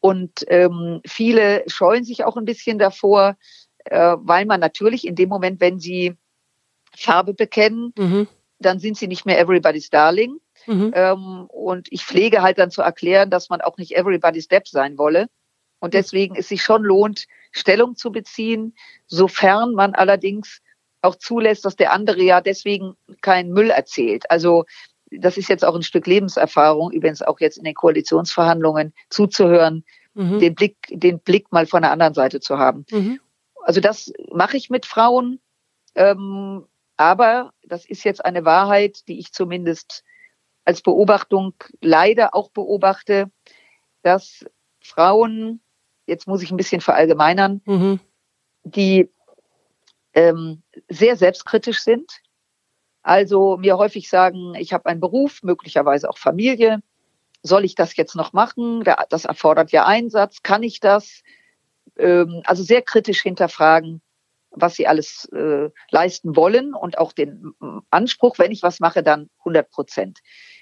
Und ähm, viele scheuen sich auch ein bisschen davor, äh, weil man natürlich in dem Moment, wenn sie Farbe bekennen, mhm. dann sind sie nicht mehr everybody's darling. Mhm. Ähm, und ich pflege halt dann zu erklären, dass man auch nicht everybody's step sein wolle. Und mhm. deswegen es sich schon lohnt, Stellung zu beziehen, sofern man allerdings auch zulässt, dass der andere ja deswegen keinen Müll erzählt. Also das ist jetzt auch ein Stück Lebenserfahrung, übrigens auch jetzt in den Koalitionsverhandlungen zuzuhören, mhm. den Blick, den Blick mal von der anderen Seite zu haben. Mhm. Also das mache ich mit Frauen. Ähm, aber das ist jetzt eine Wahrheit, die ich zumindest als Beobachtung leider auch beobachte, dass Frauen, jetzt muss ich ein bisschen verallgemeinern, mhm. die ähm, sehr selbstkritisch sind. Also mir häufig sagen, ich habe einen Beruf, möglicherweise auch Familie. Soll ich das jetzt noch machen? Das erfordert ja Einsatz. Kann ich das? Ähm, also sehr kritisch hinterfragen, was sie alles äh, leisten wollen und auch den Anspruch, wenn ich was mache, dann 100 Prozent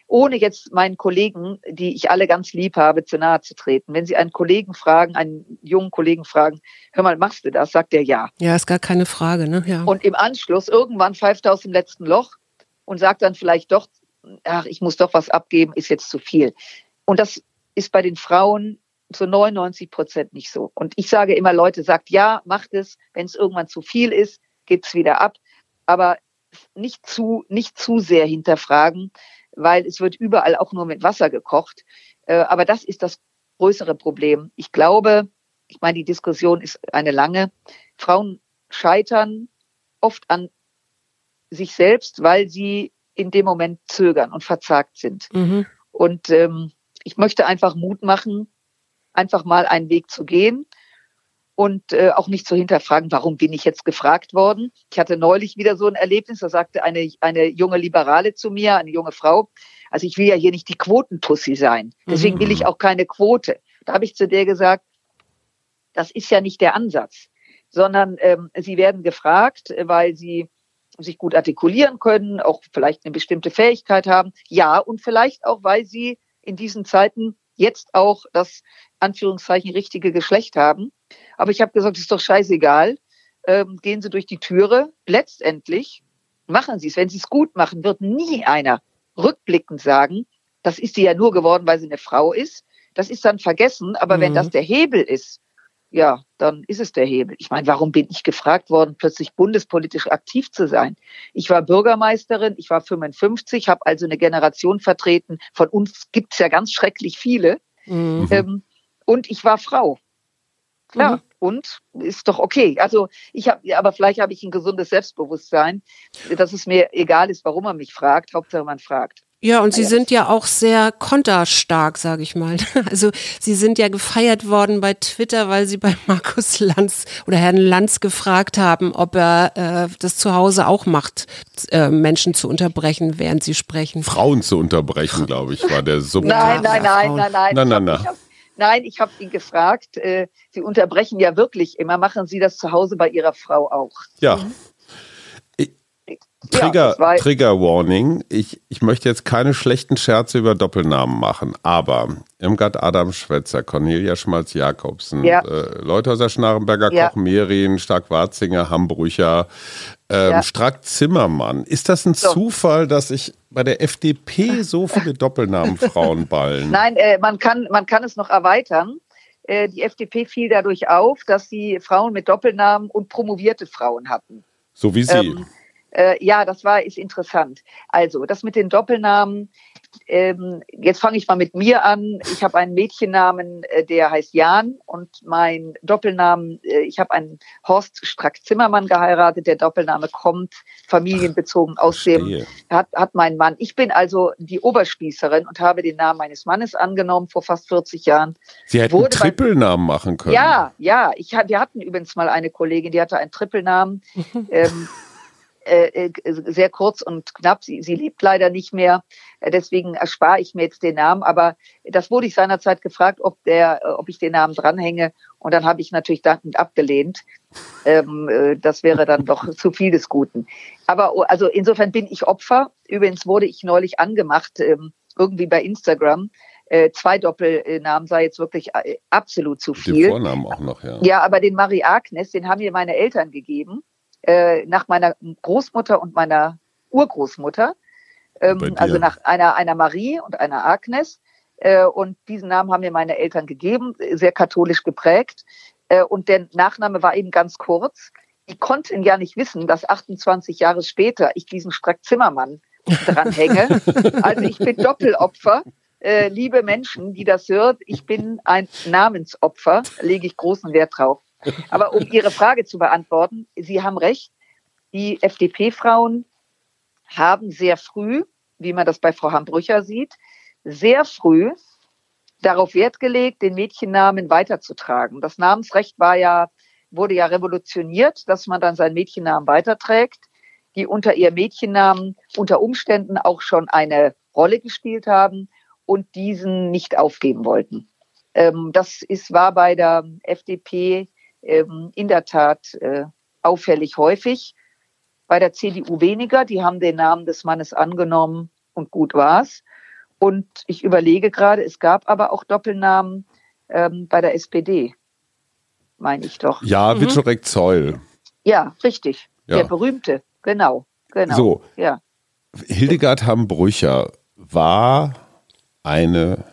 ohne jetzt meinen Kollegen, die ich alle ganz lieb habe, zu nahe zu treten. Wenn Sie einen Kollegen fragen, einen jungen Kollegen fragen, hör mal, machst du das? Sagt er ja. Ja, ist gar keine Frage, ne? Ja. Und im Anschluss irgendwann pfeift er aus dem letzten Loch und sagt dann vielleicht doch, ach, ich muss doch was abgeben, ist jetzt zu viel. Und das ist bei den Frauen zu 99 Prozent nicht so. Und ich sage immer, Leute, sagt ja, macht es. Wenn es irgendwann zu viel ist, geht's wieder ab. Aber nicht zu, nicht zu sehr hinterfragen, weil es wird überall auch nur mit Wasser gekocht. Äh, aber das ist das größere Problem. Ich glaube, ich meine, die Diskussion ist eine lange. Frauen scheitern oft an sich selbst, weil sie in dem Moment zögern und verzagt sind. Mhm. Und ähm, ich möchte einfach Mut machen, einfach mal einen Weg zu gehen und äh, auch nicht zu hinterfragen, warum bin ich jetzt gefragt worden. Ich hatte neulich wieder so ein Erlebnis, da sagte eine, eine junge Liberale zu mir, eine junge Frau, also ich will ja hier nicht die Quotentussi sein, deswegen will ich mhm. auch keine Quote. Da habe ich zu der gesagt, das ist ja nicht der Ansatz, sondern ähm, sie werden gefragt, weil sie sich gut artikulieren können, auch vielleicht eine bestimmte Fähigkeit haben. Ja, und vielleicht auch, weil sie in diesen Zeiten jetzt auch das Anführungszeichen richtige Geschlecht haben. Aber ich habe gesagt, ist doch scheißegal. Ähm, gehen Sie durch die Türe. Letztendlich machen Sie es. Wenn Sie es gut machen, wird nie einer rückblickend sagen, das ist sie ja nur geworden, weil sie eine Frau ist. Das ist dann vergessen. Aber mhm. wenn das der Hebel ist, ja, dann ist es der Hebel. Ich meine, warum bin ich gefragt worden, plötzlich bundespolitisch aktiv zu sein? Ich war Bürgermeisterin, ich war 55, habe also eine Generation vertreten. Von uns gibt's ja ganz schrecklich viele. Mhm. Ähm, und ich war Frau. Klar. Mhm. Und ist doch okay. Also ich habe, aber vielleicht habe ich ein gesundes Selbstbewusstsein, dass es mir egal ist, warum man mich fragt. Hauptsache man fragt. Ja, und Sie sind ja auch sehr konterstark, sage ich mal. Also Sie sind ja gefeiert worden bei Twitter, weil Sie bei Markus Lanz oder Herrn Lanz gefragt haben, ob er äh, das zu Hause auch macht, äh, Menschen zu unterbrechen, während sie sprechen. Frauen zu unterbrechen, glaube ich, war der Sub. Nein, nein, nein, nein, nein, nein, nein, nein. Nein, ich habe ihn gefragt. Äh, Sie unterbrechen ja wirklich immer. Machen Sie das zu Hause bei Ihrer Frau auch? Ja. Mhm. Trigger, ja, Trigger Warning. Ich, ich möchte jetzt keine schlechten Scherze über Doppelnamen machen, aber Irmgard Adam Schwetzer, Cornelia Schmalz-Jakobsen, ja. äh, Leuthäuser Schnarrenberger, ja. Koch Merin, Stark-Warzinger, Hambrücher, ähm, ja. Strack-Zimmermann. Ist das ein so. Zufall, dass ich bei der FDP so viele Doppelnamenfrauen ballen? Nein, äh, man, kann, man kann es noch erweitern. Äh, die FDP fiel dadurch auf, dass sie Frauen mit Doppelnamen und promovierte Frauen hatten. So wie Sie. Ähm, äh, ja, das war ist interessant. Also das mit den Doppelnamen. Ähm, jetzt fange ich mal mit mir an. Ich habe einen Mädchennamen, äh, der heißt Jan und mein Doppelnamen, äh, ich habe einen Horst Strack-Zimmermann geheiratet. Der Doppelname kommt familienbezogen aus dem, hat, hat mein Mann. Ich bin also die Oberspießerin und habe den Namen meines Mannes angenommen vor fast 40 Jahren. Sie hätten einen Trippelnamen machen können. Ja, ja. Ich, wir hatten übrigens mal eine Kollegin, die hatte einen Trippelnamen. ähm, äh, äh, sehr kurz und knapp. Sie, sie lebt leider nicht mehr. Äh, deswegen erspare ich mir jetzt den Namen. Aber das wurde ich seinerzeit gefragt, ob, der, ob ich den Namen dranhänge. Und dann habe ich natürlich dankend abgelehnt. Ähm, das wäre dann doch zu viel des Guten. Aber oh, also insofern bin ich Opfer. Übrigens wurde ich neulich angemacht, ähm, irgendwie bei Instagram. Äh, zwei Doppelnamen sei jetzt wirklich absolut zu viel. Den Vornamen auch noch, ja. Ja, aber den Marie Agnes, den haben mir meine Eltern gegeben. Äh, nach meiner Großmutter und meiner Urgroßmutter. Ähm, also nach einer, einer Marie und einer Agnes. Äh, und diesen Namen haben mir meine Eltern gegeben, sehr katholisch geprägt. Äh, und der Nachname war eben ganz kurz. Die konnten ja nicht wissen, dass 28 Jahre später ich diesen Strack Zimmermann dranhänge. Also ich bin Doppelopfer. Äh, liebe Menschen, die das hört, ich bin ein Namensopfer, lege ich großen Wert drauf. Aber um Ihre Frage zu beantworten, Sie haben recht, die FDP-Frauen haben sehr früh, wie man das bei Frau Hambrücher sieht, sehr früh darauf Wert gelegt, den Mädchennamen weiterzutragen. Das Namensrecht war ja, wurde ja revolutioniert, dass man dann seinen Mädchennamen weiterträgt, die unter ihr Mädchennamen unter Umständen auch schon eine Rolle gespielt haben und diesen nicht aufgeben wollten. Ähm, das ist, war bei der FDP ähm, in der Tat äh, auffällig häufig. Bei der CDU weniger. Die haben den Namen des Mannes angenommen und gut war's. Und ich überlege gerade, es gab aber auch Doppelnamen ähm, bei der SPD, meine ich doch. Ja, mhm. Wiczorek Zeul. Ja, richtig. Ja. Der berühmte, genau, genau. So, ja. Hildegard Hambrücher war eine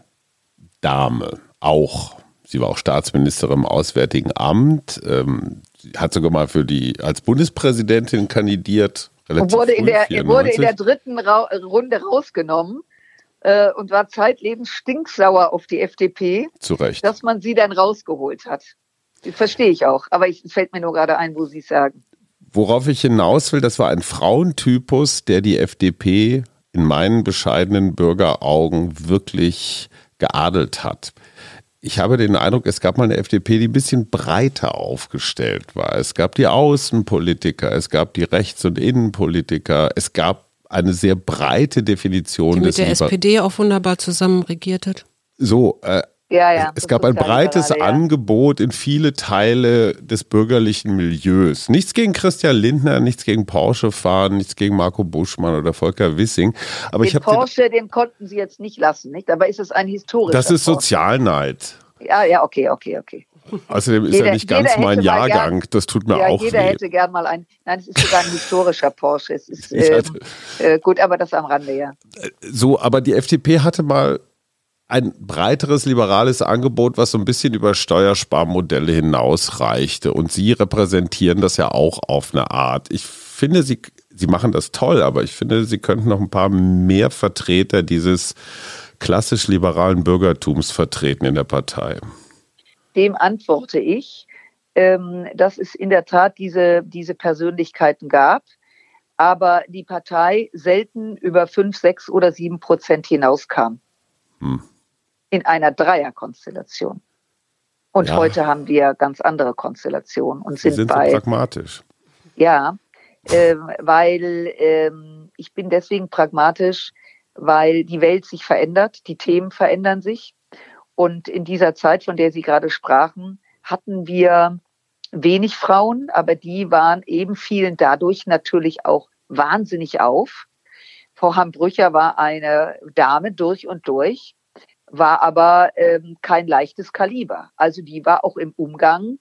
Dame, auch. Sie war auch Staatsministerin im Auswärtigen Amt, ähm, hat sogar mal für die als Bundespräsidentin kandidiert. Und wurde, in der, wurde in der dritten Ra Runde rausgenommen äh, und war zeitlebens stinksauer auf die FDP. Zu Recht. Dass man sie dann rausgeholt hat. Verstehe ich auch, aber es fällt mir nur gerade ein, wo Sie es sagen. Worauf ich hinaus will, das war ein Frauentypus, der die FDP in meinen bescheidenen Bürgeraugen wirklich geadelt hat. Ich habe den Eindruck, es gab mal eine FDP, die ein bisschen breiter aufgestellt war. Es gab die Außenpolitiker, es gab die Rechts- und Innenpolitiker, es gab eine sehr breite Definition. Die mit der SPD auch wunderbar zusammen regiert hat. So, äh, ja, ja, es gab ein breites gerade, ja. Angebot in viele Teile des bürgerlichen Milieus. Nichts gegen Christian Lindner, nichts gegen Porsche fahren, nichts gegen Marco Buschmann oder Volker Wissing. Aber den ich Porsche, den, den konnten Sie jetzt nicht lassen, nicht? Aber ist es ein historischer Das ist Sozialneid. Ja, ja, okay, okay, okay. Außerdem ist jeder, er nicht ganz mein Jahrgang. Gern, das tut mir ja, auch jeder weh. hätte gern mal ein. Nein, es ist sogar ein historischer Porsche. Es ist äh, äh, gut, aber das am Rande, ja. So, aber die FDP hatte mal ein breiteres liberales Angebot, was so ein bisschen über Steuersparmodelle hinausreichte. Und Sie repräsentieren das ja auch auf eine Art. Ich finde, Sie, Sie machen das toll, aber ich finde, Sie könnten noch ein paar mehr Vertreter dieses klassisch liberalen Bürgertums vertreten in der Partei. Dem antworte ich, ähm, dass es in der Tat diese, diese Persönlichkeiten gab, aber die Partei selten über fünf, sechs oder sieben Prozent hinauskam. Hm in einer Dreierkonstellation. Und ja. heute haben wir ganz andere Konstellationen und sind, sind bei. So pragmatisch. Ja, äh, weil äh, ich bin deswegen pragmatisch, weil die Welt sich verändert, die Themen verändern sich. Und in dieser Zeit, von der Sie gerade sprachen, hatten wir wenig Frauen, aber die waren eben vielen dadurch natürlich auch wahnsinnig auf. Frau Hambrücher war eine Dame durch und durch war aber ähm, kein leichtes Kaliber. Also die war auch im Umgang,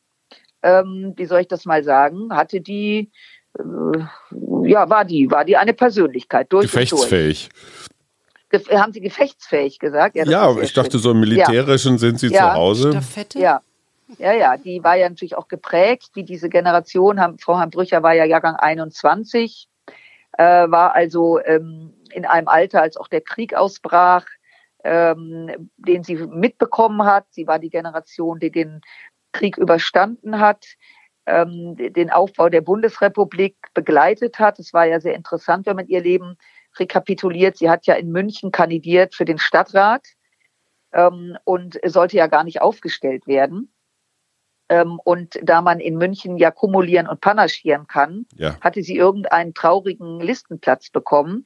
ähm, wie soll ich das mal sagen, hatte die, äh, ja, war die, war die eine Persönlichkeit durch Gefechtsfähig. Gef haben Sie gefechtsfähig gesagt? Ja, ja ich dachte, so im Militärischen ja. sind Sie ja. zu Hause. Staffette? Ja. Ja, ja, die war ja natürlich auch geprägt, wie diese Generation. Frau Hambrücher war ja Jahrgang 21, äh, war also ähm, in einem Alter, als auch der Krieg ausbrach, ähm, den sie mitbekommen hat. Sie war die Generation, die den Krieg überstanden hat, ähm, den Aufbau der Bundesrepublik begleitet hat. Es war ja sehr interessant, wenn man ihr Leben rekapituliert. Sie hat ja in München kandidiert für den Stadtrat ähm, und sollte ja gar nicht aufgestellt werden. Ähm, und da man in München ja kumulieren und panaschieren kann, ja. hatte sie irgendeinen traurigen Listenplatz bekommen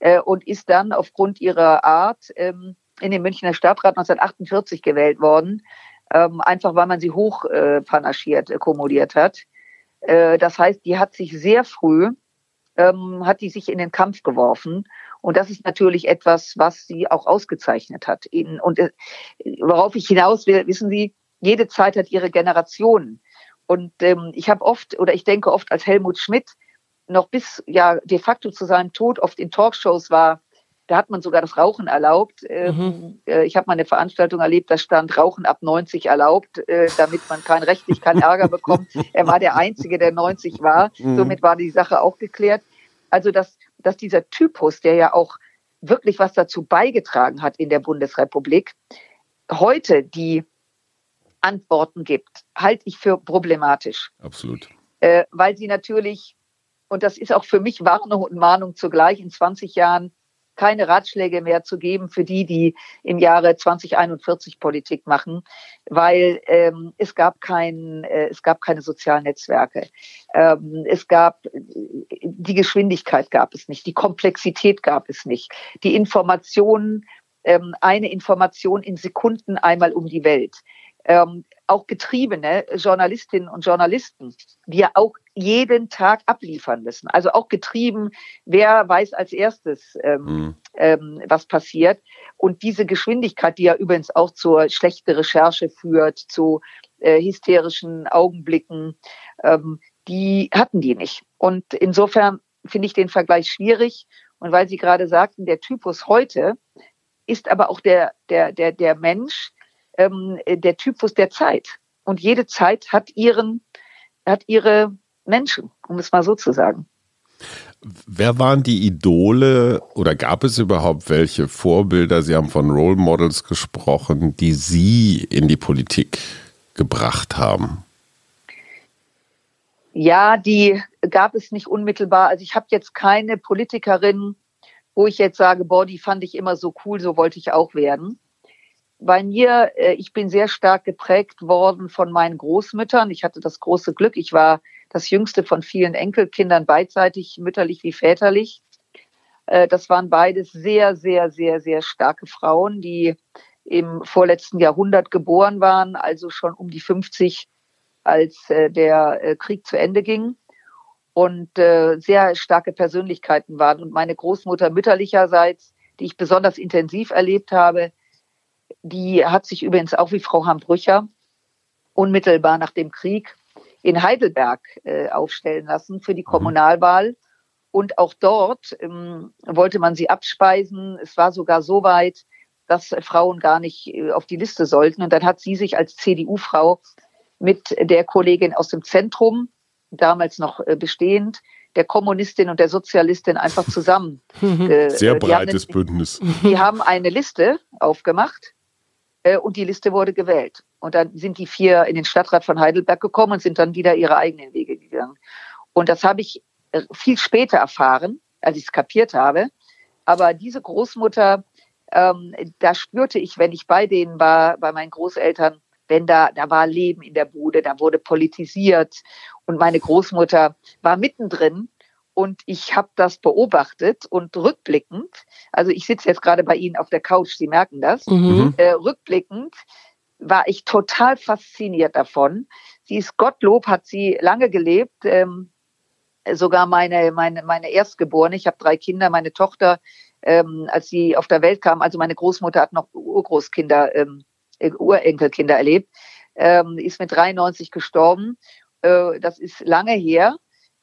äh, und ist dann aufgrund ihrer Art ähm, in den Münchner Stadtrat 1948 gewählt worden, ähm, einfach weil man sie hoch äh, panaschiert, äh, kumuliert hat. Äh, das heißt, die hat sich sehr früh, ähm, hat die sich in den Kampf geworfen. Und das ist natürlich etwas, was sie auch ausgezeichnet hat. Und äh, worauf ich hinaus will, wissen Sie, jede Zeit hat ihre Generationen. Und ähm, ich habe oft, oder ich denke oft, als Helmut Schmidt noch bis ja de facto zu seinem Tod oft in Talkshows war, Da hat man sogar das Rauchen erlaubt. Ähm, mhm. Äh, ich habe mal eine Veranstaltung erlebt, da stand Rauchen ab 90 erlaubt, äh, damit man kein rechtlich keinen Ärger bekommt. Er war der Einzige, der 90 war. Mhm. Somit war die Sache auch geklärt. Also dass, dass dieser Typus, der ja auch wirklich was dazu beigetragen hat in der Bundesrepublik, heute die Antworten gibt, halte ich für problematisch. Absolut. Äh, weil sie natürlich, und das ist auch für mich Warnung und Mahnung zugleich, in 20 Jahren keine Ratschläge mehr zu geben für die, die im Jahre 2041 Politik machen, weil ähm, es gab kein, äh, es gab keine sozialen Netzwerke, ähm, es gab die Geschwindigkeit gab es nicht, die Komplexität gab es nicht, die Informationen, ähm, eine Information in Sekunden einmal um die Welt. Ähm, auch getriebene Journalistinnen und Journalisten, die ja auch jeden Tag abliefern müssen. Also auch getrieben, wer weiß als erstes, ähm, mhm. ähm, was passiert. Und diese Geschwindigkeit, die ja übrigens auch zur schlechten Recherche führt, zu äh, hysterischen Augenblicken, ähm, die hatten die nicht. Und insofern finde ich den Vergleich schwierig. Und weil Sie gerade sagten, der Typus heute ist aber auch der, der, der, der Mensch, ähm, der Typus der Zeit. Und jede Zeit hat ihren, hat ihre Menschen, um es mal so zu sagen. Wer waren die Idole oder gab es überhaupt welche Vorbilder? Sie haben von Role Models gesprochen, die Sie in die Politik gebracht haben. Ja, die gab es nicht unmittelbar. Also ich habe jetzt keine Politikerin, wo ich jetzt sage, boah, die fand ich immer so cool, so wollte ich auch werden bei mir, äh, ich bin sehr stark geprägt worden von meinen Großmüttern. Ich hatte das große Glück, ich war das jüngste von vielen Enkelkindern beidseitig, mütterlich wie väterlich. Äh, das waren beides sehr, sehr, sehr, sehr starke Frauen, die im vorletzten Jahrhundert geboren waren, also schon um die 50, als äh, der Krieg zu Ende ging und sehr starke Persönlichkeiten waren. Und meine Großmutter mütterlicherseits, die ich besonders intensiv erlebt habe, die hat sich übrigens auch wie Frau Hambrücher unmittelbar nach dem Krieg in Heidelberg äh, aufstellen lassen für die mhm. Kommunalwahl. Und auch dort ähm, wollte man sie abspeisen. Es war sogar so weit, dass Frauen gar nicht äh, auf die Liste sollten. Und dann hat sie sich als CDU-Frau mit der Kollegin aus dem Zentrum, damals noch äh, bestehend, der Kommunistin und der Sozialistin einfach zusammen. Äh, Sehr breites eine, Bündnis. Die haben eine Liste aufgemacht äh, und die Liste wurde gewählt. Und dann sind die vier in den Stadtrat von Heidelberg gekommen und sind dann wieder ihre eigenen Wege gegangen. Und das habe ich äh, viel später erfahren, als ich es kapiert habe. Aber diese Großmutter, ähm, da spürte ich, wenn ich bei denen war, bei meinen Großeltern, wenn da, da war Leben in der Bude, da wurde politisiert und meine Großmutter war mittendrin und ich habe das beobachtet und rückblickend, also ich sitze jetzt gerade bei Ihnen auf der Couch, Sie merken das, mhm. mhm. äh, rückblickend war ich total fasziniert davon. Sie ist Gottlob, hat sie lange gelebt, ähm, sogar meine, meine, meine Erstgeborene, ich habe drei Kinder, meine Tochter, ähm, als sie auf der Welt kam, also meine Großmutter hat noch Urgroßkinder, ähm, äh, Urenkelkinder erlebt, ähm, ist mit 93 gestorben. Äh, das ist lange her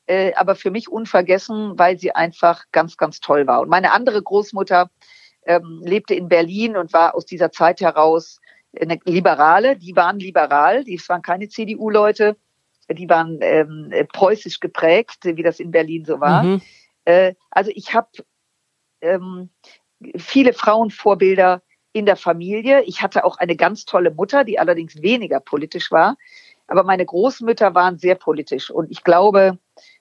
äh, aber für mich unvergessen, weil sie einfach ganz, ganz toll war. Und meine andere Großmutter ähm, lebte in Berlin und war aus dieser Zeit heraus eine Liberale. Die waren liberal, die waren keine CDU-Leute, die waren ähm, preußisch geprägt, wie das in Berlin so war. Mhm. Äh, also ich habe ähm, viele Frauenvorbilder in der Familie. Ich hatte auch eine ganz tolle Mutter, die allerdings weniger politisch war. Aber meine Großmütter waren sehr politisch. Und ich glaube,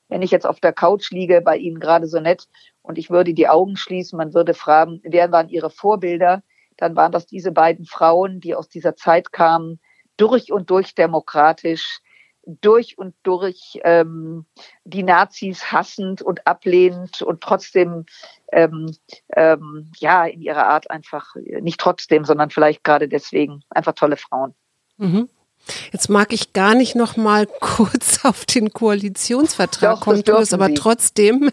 wenn ich jetzt auf der Couch liege, bei Ihnen gerade so nett, und ich würde die Augen schließen, man würde fragen, wer waren Ihre Vorbilder? Dann waren das diese beiden Frauen, die aus dieser Zeit kamen, durch und durch demokratisch, durch und durch ähm, die Nazis hassend und ablehnend und trotzdem ähm, ähm, ja in ihrer Art einfach nicht trotzdem, sondern vielleicht gerade deswegen einfach tolle Frauen. Mhm. Jetzt mag ich gar nicht noch mal kurz auf den Koalitionsvertrag Doch, kommen, es aber Sie. trotzdem,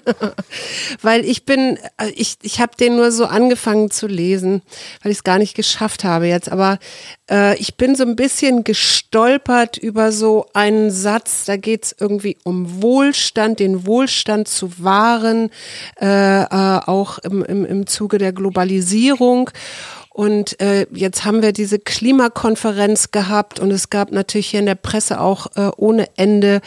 weil ich bin, äh, ich, ich habe den nur so angefangen zu lesen, weil ich es gar nicht geschafft habe jetzt. Aber äh, ich bin so ein bisschen gestolpert über so einen Satz, da geht es irgendwie um Wohlstand, den Wohlstand zu wahren, äh, äh, auch im, im, im Zuge der Globalisierung. Und äh, jetzt haben wir diese Klimakonferenz gehabt und es gab natürlich hier in der Presse auch äh, ohne Ende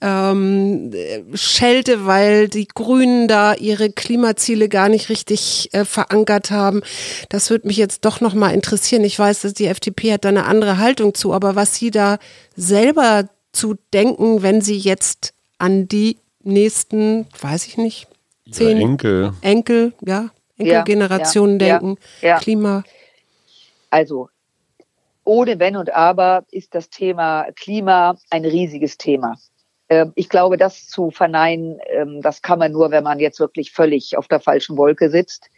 ähm, Schelte, weil die Grünen da ihre Klimaziele gar nicht richtig äh, verankert haben. Das würde mich jetzt doch nochmal interessieren. Ich weiß, dass die FDP hat da eine andere Haltung zu, aber was Sie da selber zu denken, wenn Sie jetzt an die nächsten, weiß ich nicht, zehn Enkel. Enkel, ja, Enkelgenerationen ja, denken, ja, Klima. Also ohne Wenn und Aber ist das Thema Klima ein riesiges Thema. Ähm, ich glaube, das zu verneinen, ähm, das kann man nur, wenn man jetzt wirklich völlig auf der falschen Wolke sitzt.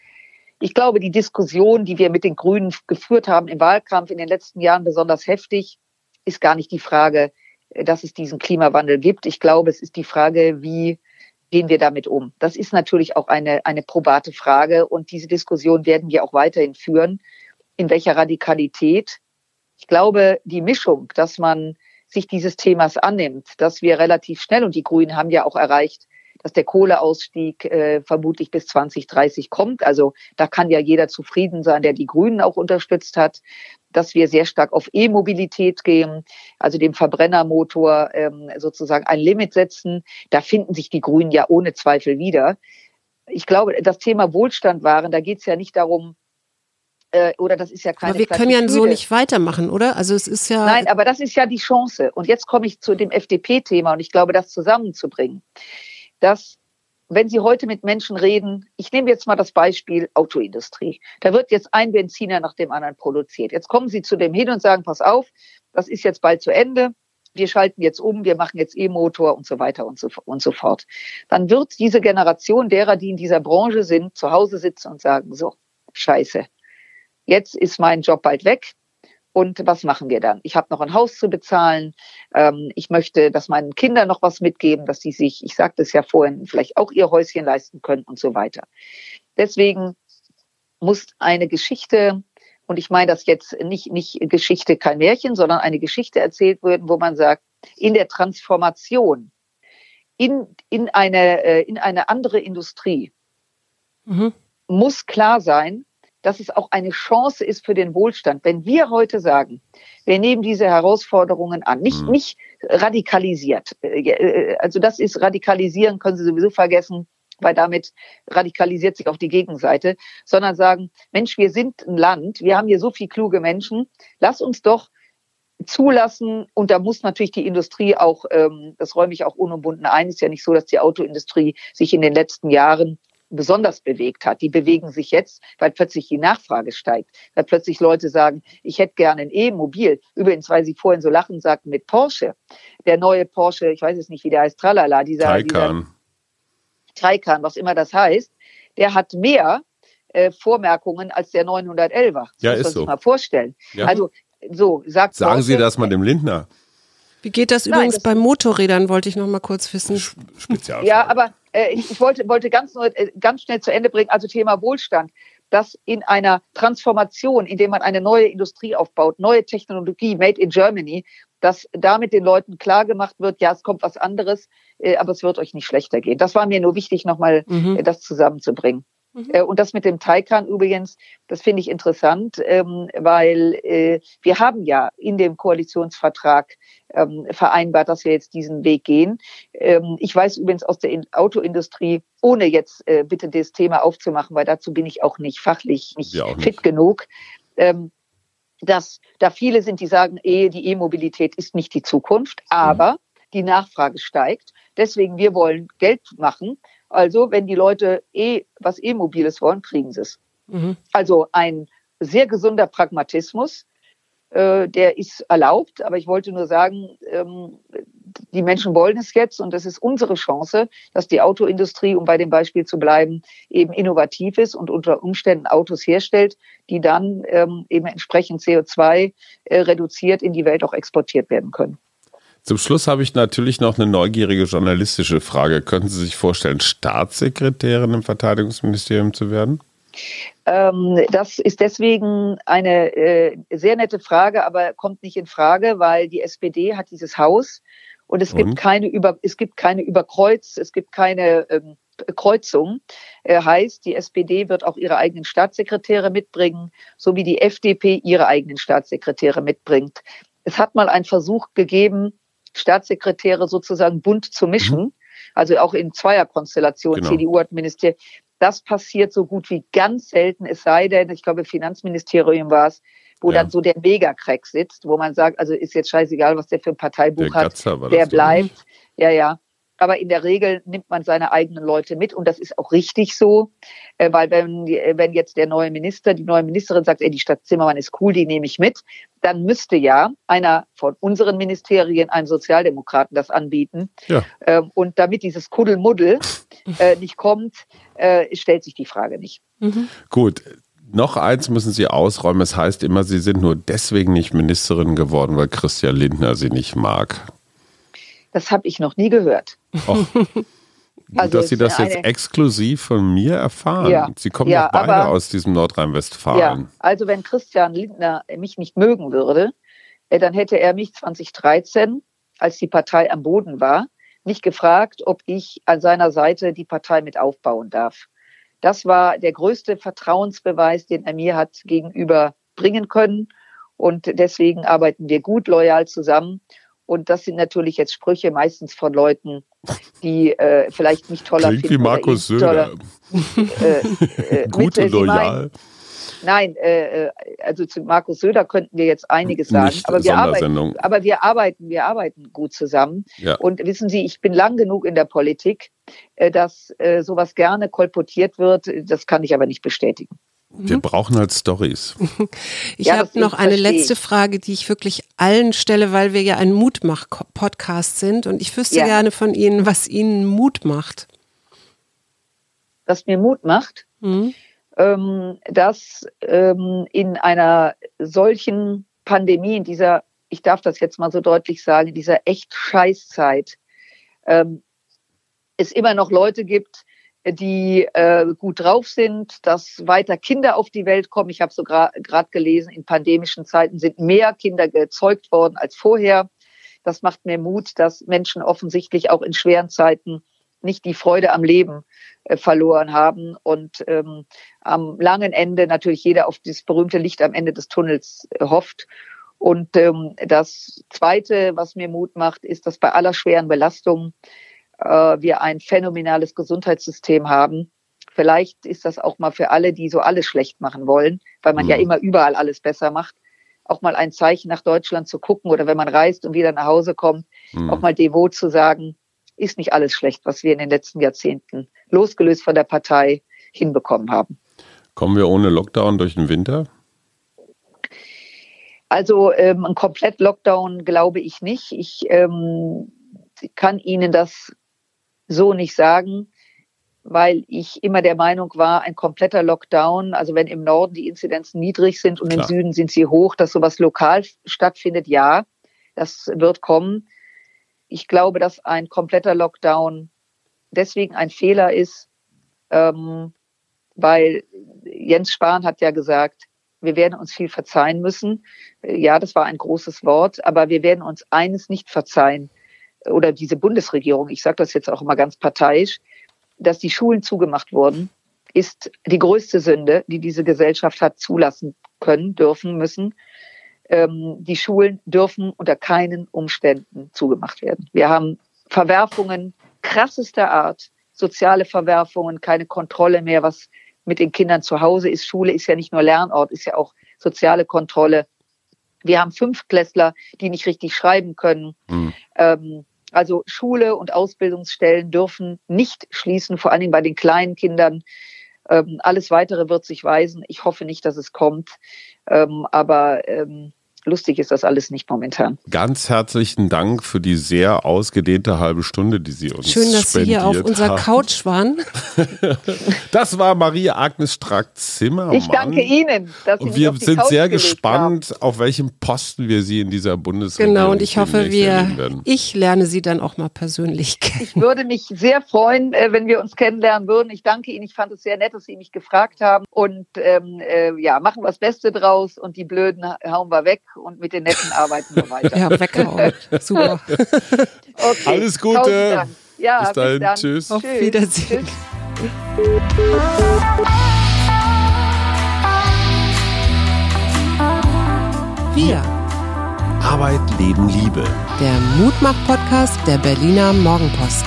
Ich glaube, die Diskussion, die wir mit den Grünen geführt haben im Wahlkampf in den letzten Jahren besonders heftig, ist gar nicht die Frage, dass es diesen Klimawandel gibt. Ich glaube, es ist die Frage, wie gehen wir damit um? Das ist natürlich auch eine, eine probate Frage und diese Diskussion werden wir auch weiterhin führen. In welcher Radikalität? Ich glaube, die Mischung, dass man sich dieses Themas annimmt, dass wir relativ schnell, und die Grünen haben ja auch erreicht, dass der Kohleausstieg äh, vermutlich bis 2030 kommt. Also da kann ja jeder zufrieden sein, der die Grünen auch unterstützt hat, dass wir sehr stark auf E-Mobilität gehen, also dem Verbrennermotor ähm, sozusagen ein Limit setzen. Da finden sich die Grünen ja ohne Zweifel wieder. Ich glaube, das Thema Wohlstand waren, da geht es ja nicht darum, äh, oder das ist ja keine. Aber wir können ja so nicht weitermachen, oder? Also es ist ja. Nein, aber das ist ja die Chance. Und jetzt komme ich zu dem FDP-Thema und ich glaube, das zusammenzubringen dass wenn Sie heute mit Menschen reden, ich nehme jetzt mal das Beispiel Autoindustrie. Da wird jetzt ein Benziner nach dem anderen produziert. Jetzt kommen Sie zu dem hin und sagen, pass auf, das ist jetzt bald zu Ende. Wir schalten jetzt um, wir machen jetzt E-Motor und so weiter und so, und so fort. Dann wird diese Generation derer, die in dieser Branche sind, zu Hause sitzen und sagen, so, scheiße, jetzt ist mein Job bald weg. Und was machen wir dann? Ich habe noch ein Haus zu bezahlen. Ähm, ich möchte, dass meinen Kindern noch was mitgeben, dass sie sich, ich sagte es ja vorhin, vielleicht auch ihr Häuschen leisten können und so weiter. Deswegen muss eine Geschichte, und ich meine das jetzt nicht, nicht Geschichte, kein Märchen, sondern eine Geschichte erzählt werden, wo man sagt, in der Transformation in, in, eine, äh, in eine andere Industrie mhm. muss klar sein, dass es auch eine Chance ist für den Wohlstand. Wenn wir heute sagen, wir nehmen diese Herausforderungen an, nicht, mhm. nicht radikalisiert. Äh, äh, also das ist radikalisieren, können Sie sowieso vergessen, weil damit radikalisiert sich auch die Gegenseite, sondern sagen, Mensch, wir sind ein Land, wir haben hier so viele kluge Menschen, lass uns doch zulassen und da muss natürlich die Industrie auch, ähm, das räume ich auch unumwunden ein, ist ja nicht so, dass die Autoindustrie sich in den letzten Jahren besonders bewegt hat. Die bewegen sich jetzt, weil plötzlich die Nachfrage steigt, weil plötzlich Leute sagen, ich hätte gerne ein E-Mobil. Übrigens, weil sie vorhin so lachen sagten mit Porsche. Der neue Porsche, ich weiß es nicht, wie der heißt, Tralala, dieser Taycan. Dieser Taycan, was immer das heißt, der hat mehr äh, Vormerkungen als der 911er. Das ja, muss ist man so. sich mal vorstellen. Ja. Also so sagt Sagen Porsche, Sie das mal dem Lindner. Wie geht das Nein, übrigens das bei Motorrädern, wollte ich noch mal kurz wissen. Spezial. Ja, aber äh, ich, ich, wollte, wollte ganz, nur, äh, ganz schnell zu Ende bringen, also Thema Wohlstand, dass in einer Transformation, indem man eine neue Industrie aufbaut, neue Technologie, made in Germany, dass damit den Leuten klar gemacht wird, ja, es kommt was anderes, äh, aber es wird euch nicht schlechter gehen. Das war mir nur wichtig, nochmal mhm. äh, das zusammenzubringen. Mhm. Äh, und das mit dem Taikan übrigens, das finde ich interessant, ähm, weil äh, wir haben ja in dem Koalitionsvertrag ähm, vereinbart, dass wir jetzt diesen Weg gehen. Ähm, ich weiß übrigens aus der Autoindustrie, ohne jetzt äh, bitte das Thema aufzumachen, weil dazu bin ich auch nicht fachlich nicht ja, fit nicht. genug, dass da viele sind, die sagen, eh, die E-Mobilität ist nicht die Zukunft, aber mhm. die Nachfrage steigt. Deswegen, wir wollen Geld machen also, wenn die Leute eh was E-Mobiles wollen, kriegen sie es. Mhm. Also ein sehr gesunder Pragmatismus, äh, der ist erlaubt, aber ich wollte nur sagen, ähm, die Menschen wollen es jetzt und das ist unsere Chance, dass die Autoindustrie, um bei dem Beispiel zu bleiben, eben innovativ ist und unter Umständen Autos herstellt, die dann ähm, eben entsprechend CO2 äh, reduziert in die Welt auch exportiert werden können. Zum Schluss habe ich natürlich noch eine neugierige journalistische Frage. Könnten Sie sich vorstellen, Staatssekretärin im Verteidigungsministerium zu werden? Ähm, das ist deswegen eine äh, sehr nette Frage, aber kommt nicht in Frage, weil die SPD hat dieses Haus und es und? gibt keine über es gibt keine Überkreuz, es gibt keine ähm, Kreuzung. Äh, heißt, die SPD wird auch ihre eigenen Staatssekretäre mitbringen, so wie die FDP ihre eigenen Staatssekretäre mitbringt. Es hat mal einen Versuch gegeben, Staatssekretäre sozusagen bunt zu mischen. Mhm. Also auch in Zweierkonstellation. Genau. CDU hat Minister. Das passiert so gut wie ganz selten, es sei denn, ich glaube, Finanzministerium war es, wo ja. dann so der Megacrack sitzt, wo man sagt, also ist jetzt scheißegal, was der für ein Parteibuch der hat, der bleibt. Ja, ja aber in der Regel nimmt man seine eigenen Leute mit und das ist auch richtig so, äh, weil wenn, wenn jetzt der neue Minister, die neue Ministerin sagt, ey, die Stadt Zimmermann ist cool, die nehme ich mit, dann müsste ja einer von unseren Ministerien, einen Sozialdemokraten, das anbieten. Ja. Ähm, und damit dieses Kuddelmuddel äh, nicht kommt, äh, stellt sich die Frage nicht. Mhm. Gut, noch eins müssen Sie ausräumen. Es heißt immer, Sie sind nur deswegen nicht Ministerin geworden, weil Christian Lindner Sie nicht mag. Das habe ich noch nie gehört. Oh. Also dass Sie das jetzt exklusiv von mir erfahren. Ja, Sie kommen ja, doch beide aber, aus diesem Nordrhein-Westfalen. Ja, also wenn Christian Lindner mich nicht mögen würde, äh, dann hätte er mich 2013, als die Partei am Boden war, nicht gefragt, ob ich an seiner Seite die Partei mit aufbauen darf. Das war der größte Vertrauensbeweis, den er mir hat gegenüber bringen können. Und deswegen arbeiten wir gut, loyal zusammen. Und das sind natürlich jetzt Sprüche meistens von Leuten, die äh, vielleicht nicht toller Klingt finden. wie Markus Söder. Äh, äh, Gut und loyal. Nein, äh, äh, also zu Markus Söder könnten wir jetzt einiges sagen, aber wir, arbeiten, aber wir arbeiten, wir arbeiten gut zusammen. Ja. Und wissen Sie, ich bin lang genug in der Politik, äh, dass äh, sowas gerne kolportiert wird. Das kann ich aber nicht bestätigen. Wir mhm. brauchen halt Stories. Ich ja, habe noch eine letzte Frage, die ich wirklich allen stelle, weil wir ja ein Mutmach-Podcast sind und ich wüsste ja. gerne von Ihnen, was Ihnen Mut macht. Was mir Mut macht, mhm. ähm, dass ähm, in einer solchen Pandemie, in dieser, ich darf das jetzt mal so deutlich sagen, in dieser echt Scheißzeit, ähm, es immer noch Leute gibt, die äh, gut drauf sind, dass weiter Kinder auf die Welt kommen. Ich habe so gerade gelesen, in pandemischen Zeiten sind mehr Kinder gezeugt worden als vorher. Das macht mir Mut, dass Menschen offensichtlich auch in schweren Zeiten nicht die Freude am Leben äh, verloren haben und ähm, am langen Ende natürlich jeder auf das berühmte Licht am Ende des Tunnels äh, hofft. Und ähm, das Zweite, was mir Mut macht, ist, dass bei aller schweren Belastung äh, wir ein phänomenales Gesundheitssystem haben. Vielleicht ist das auch mal für alle, die so alles schlecht machen wollen, weil man mhm. ja immer überall alles besser macht, auch mal ein Zeichen nach Deutschland zu gucken oder wenn man reist und wieder nach Hause kommt, mhm. auch mal devot zu sagen, ist nicht alles schlecht, was wir in den letzten Jahrzehnten losgelöst von der Partei hinbekommen haben. Kommen wir ohne Lockdown durch den Winter? Also ähm, ein komplett Lockdown glaube ich nicht. Ich ähm, kann Ihnen das so nicht sagen, weil ich immer der Meinung war, ein kompletter Lockdown, also wenn im Norden die Inzidenzen niedrig sind und Klar. im Süden sind sie hoch, dass sowas lokal stattfindet, ja, das wird kommen. Ich glaube, dass ein kompletter Lockdown deswegen ein Fehler ist, ähm, weil Jens Spahn hat ja gesagt, wir werden uns viel verzeihen müssen. Ja, das war ein großes Wort, aber wir werden uns eines nicht verzeihen oder diese Bundesregierung, ich sage das jetzt auch immer ganz parteiisch, dass die Schulen zugemacht wurden, ist die größte Sünde, die diese Gesellschaft hat zulassen können, dürfen, müssen. Ähm, die Schulen dürfen unter keinen Umständen zugemacht werden. Wir haben Verwerfungen krassester Art, soziale Verwerfungen, keine Kontrolle mehr, was mit den Kindern zu Hause ist. Schule ist ja nicht nur Lernort, ist ja auch soziale Kontrolle. Wir haben Fünftklässler, die nicht richtig schreiben können. Mhm. Ähm, also Schule und Ausbildungsstellen dürfen nicht schließen, vor allen Dingen bei den kleinen Kindern. Ähm, alles Weitere wird sich weisen. Ich hoffe nicht, dass es kommt. Ähm, aber ähm, lustig ist das alles nicht momentan. Ganz herzlichen Dank für die sehr ausgedehnte halbe Stunde, die Sie uns Schön, dass Sie hier auf unserer haben. Couch waren. das war Maria Agnes Strack-Zimmermann. Ich danke Ihnen, dass Sie Und wir auf die sind Couch sehr gespannt, haben. auf welchem Posten wir Sie in dieser Bundesregierung Genau, und ich hoffe, wir, ich lerne Sie dann auch mal persönlich kennen. Ich würde mich sehr freuen, äh, wenn wir uns kennenlernen würden. Ich danke Ihnen. Ich fand es sehr nett, dass Sie mich gefragt haben. Und ähm, äh, ja, machen wir das Beste draus und die Blöden hauen wir weg und mit den Netten arbeiten wir weiter. Ja, weggehauen. Super. Okay. Alles Gute. Ja, Bis dahin. dann. Tschüss. Auf Wiedersehen. Tschüss. Wir, Arbeit, Leben, Liebe. der Mutmach-Podcast der Berliner Morgenpost.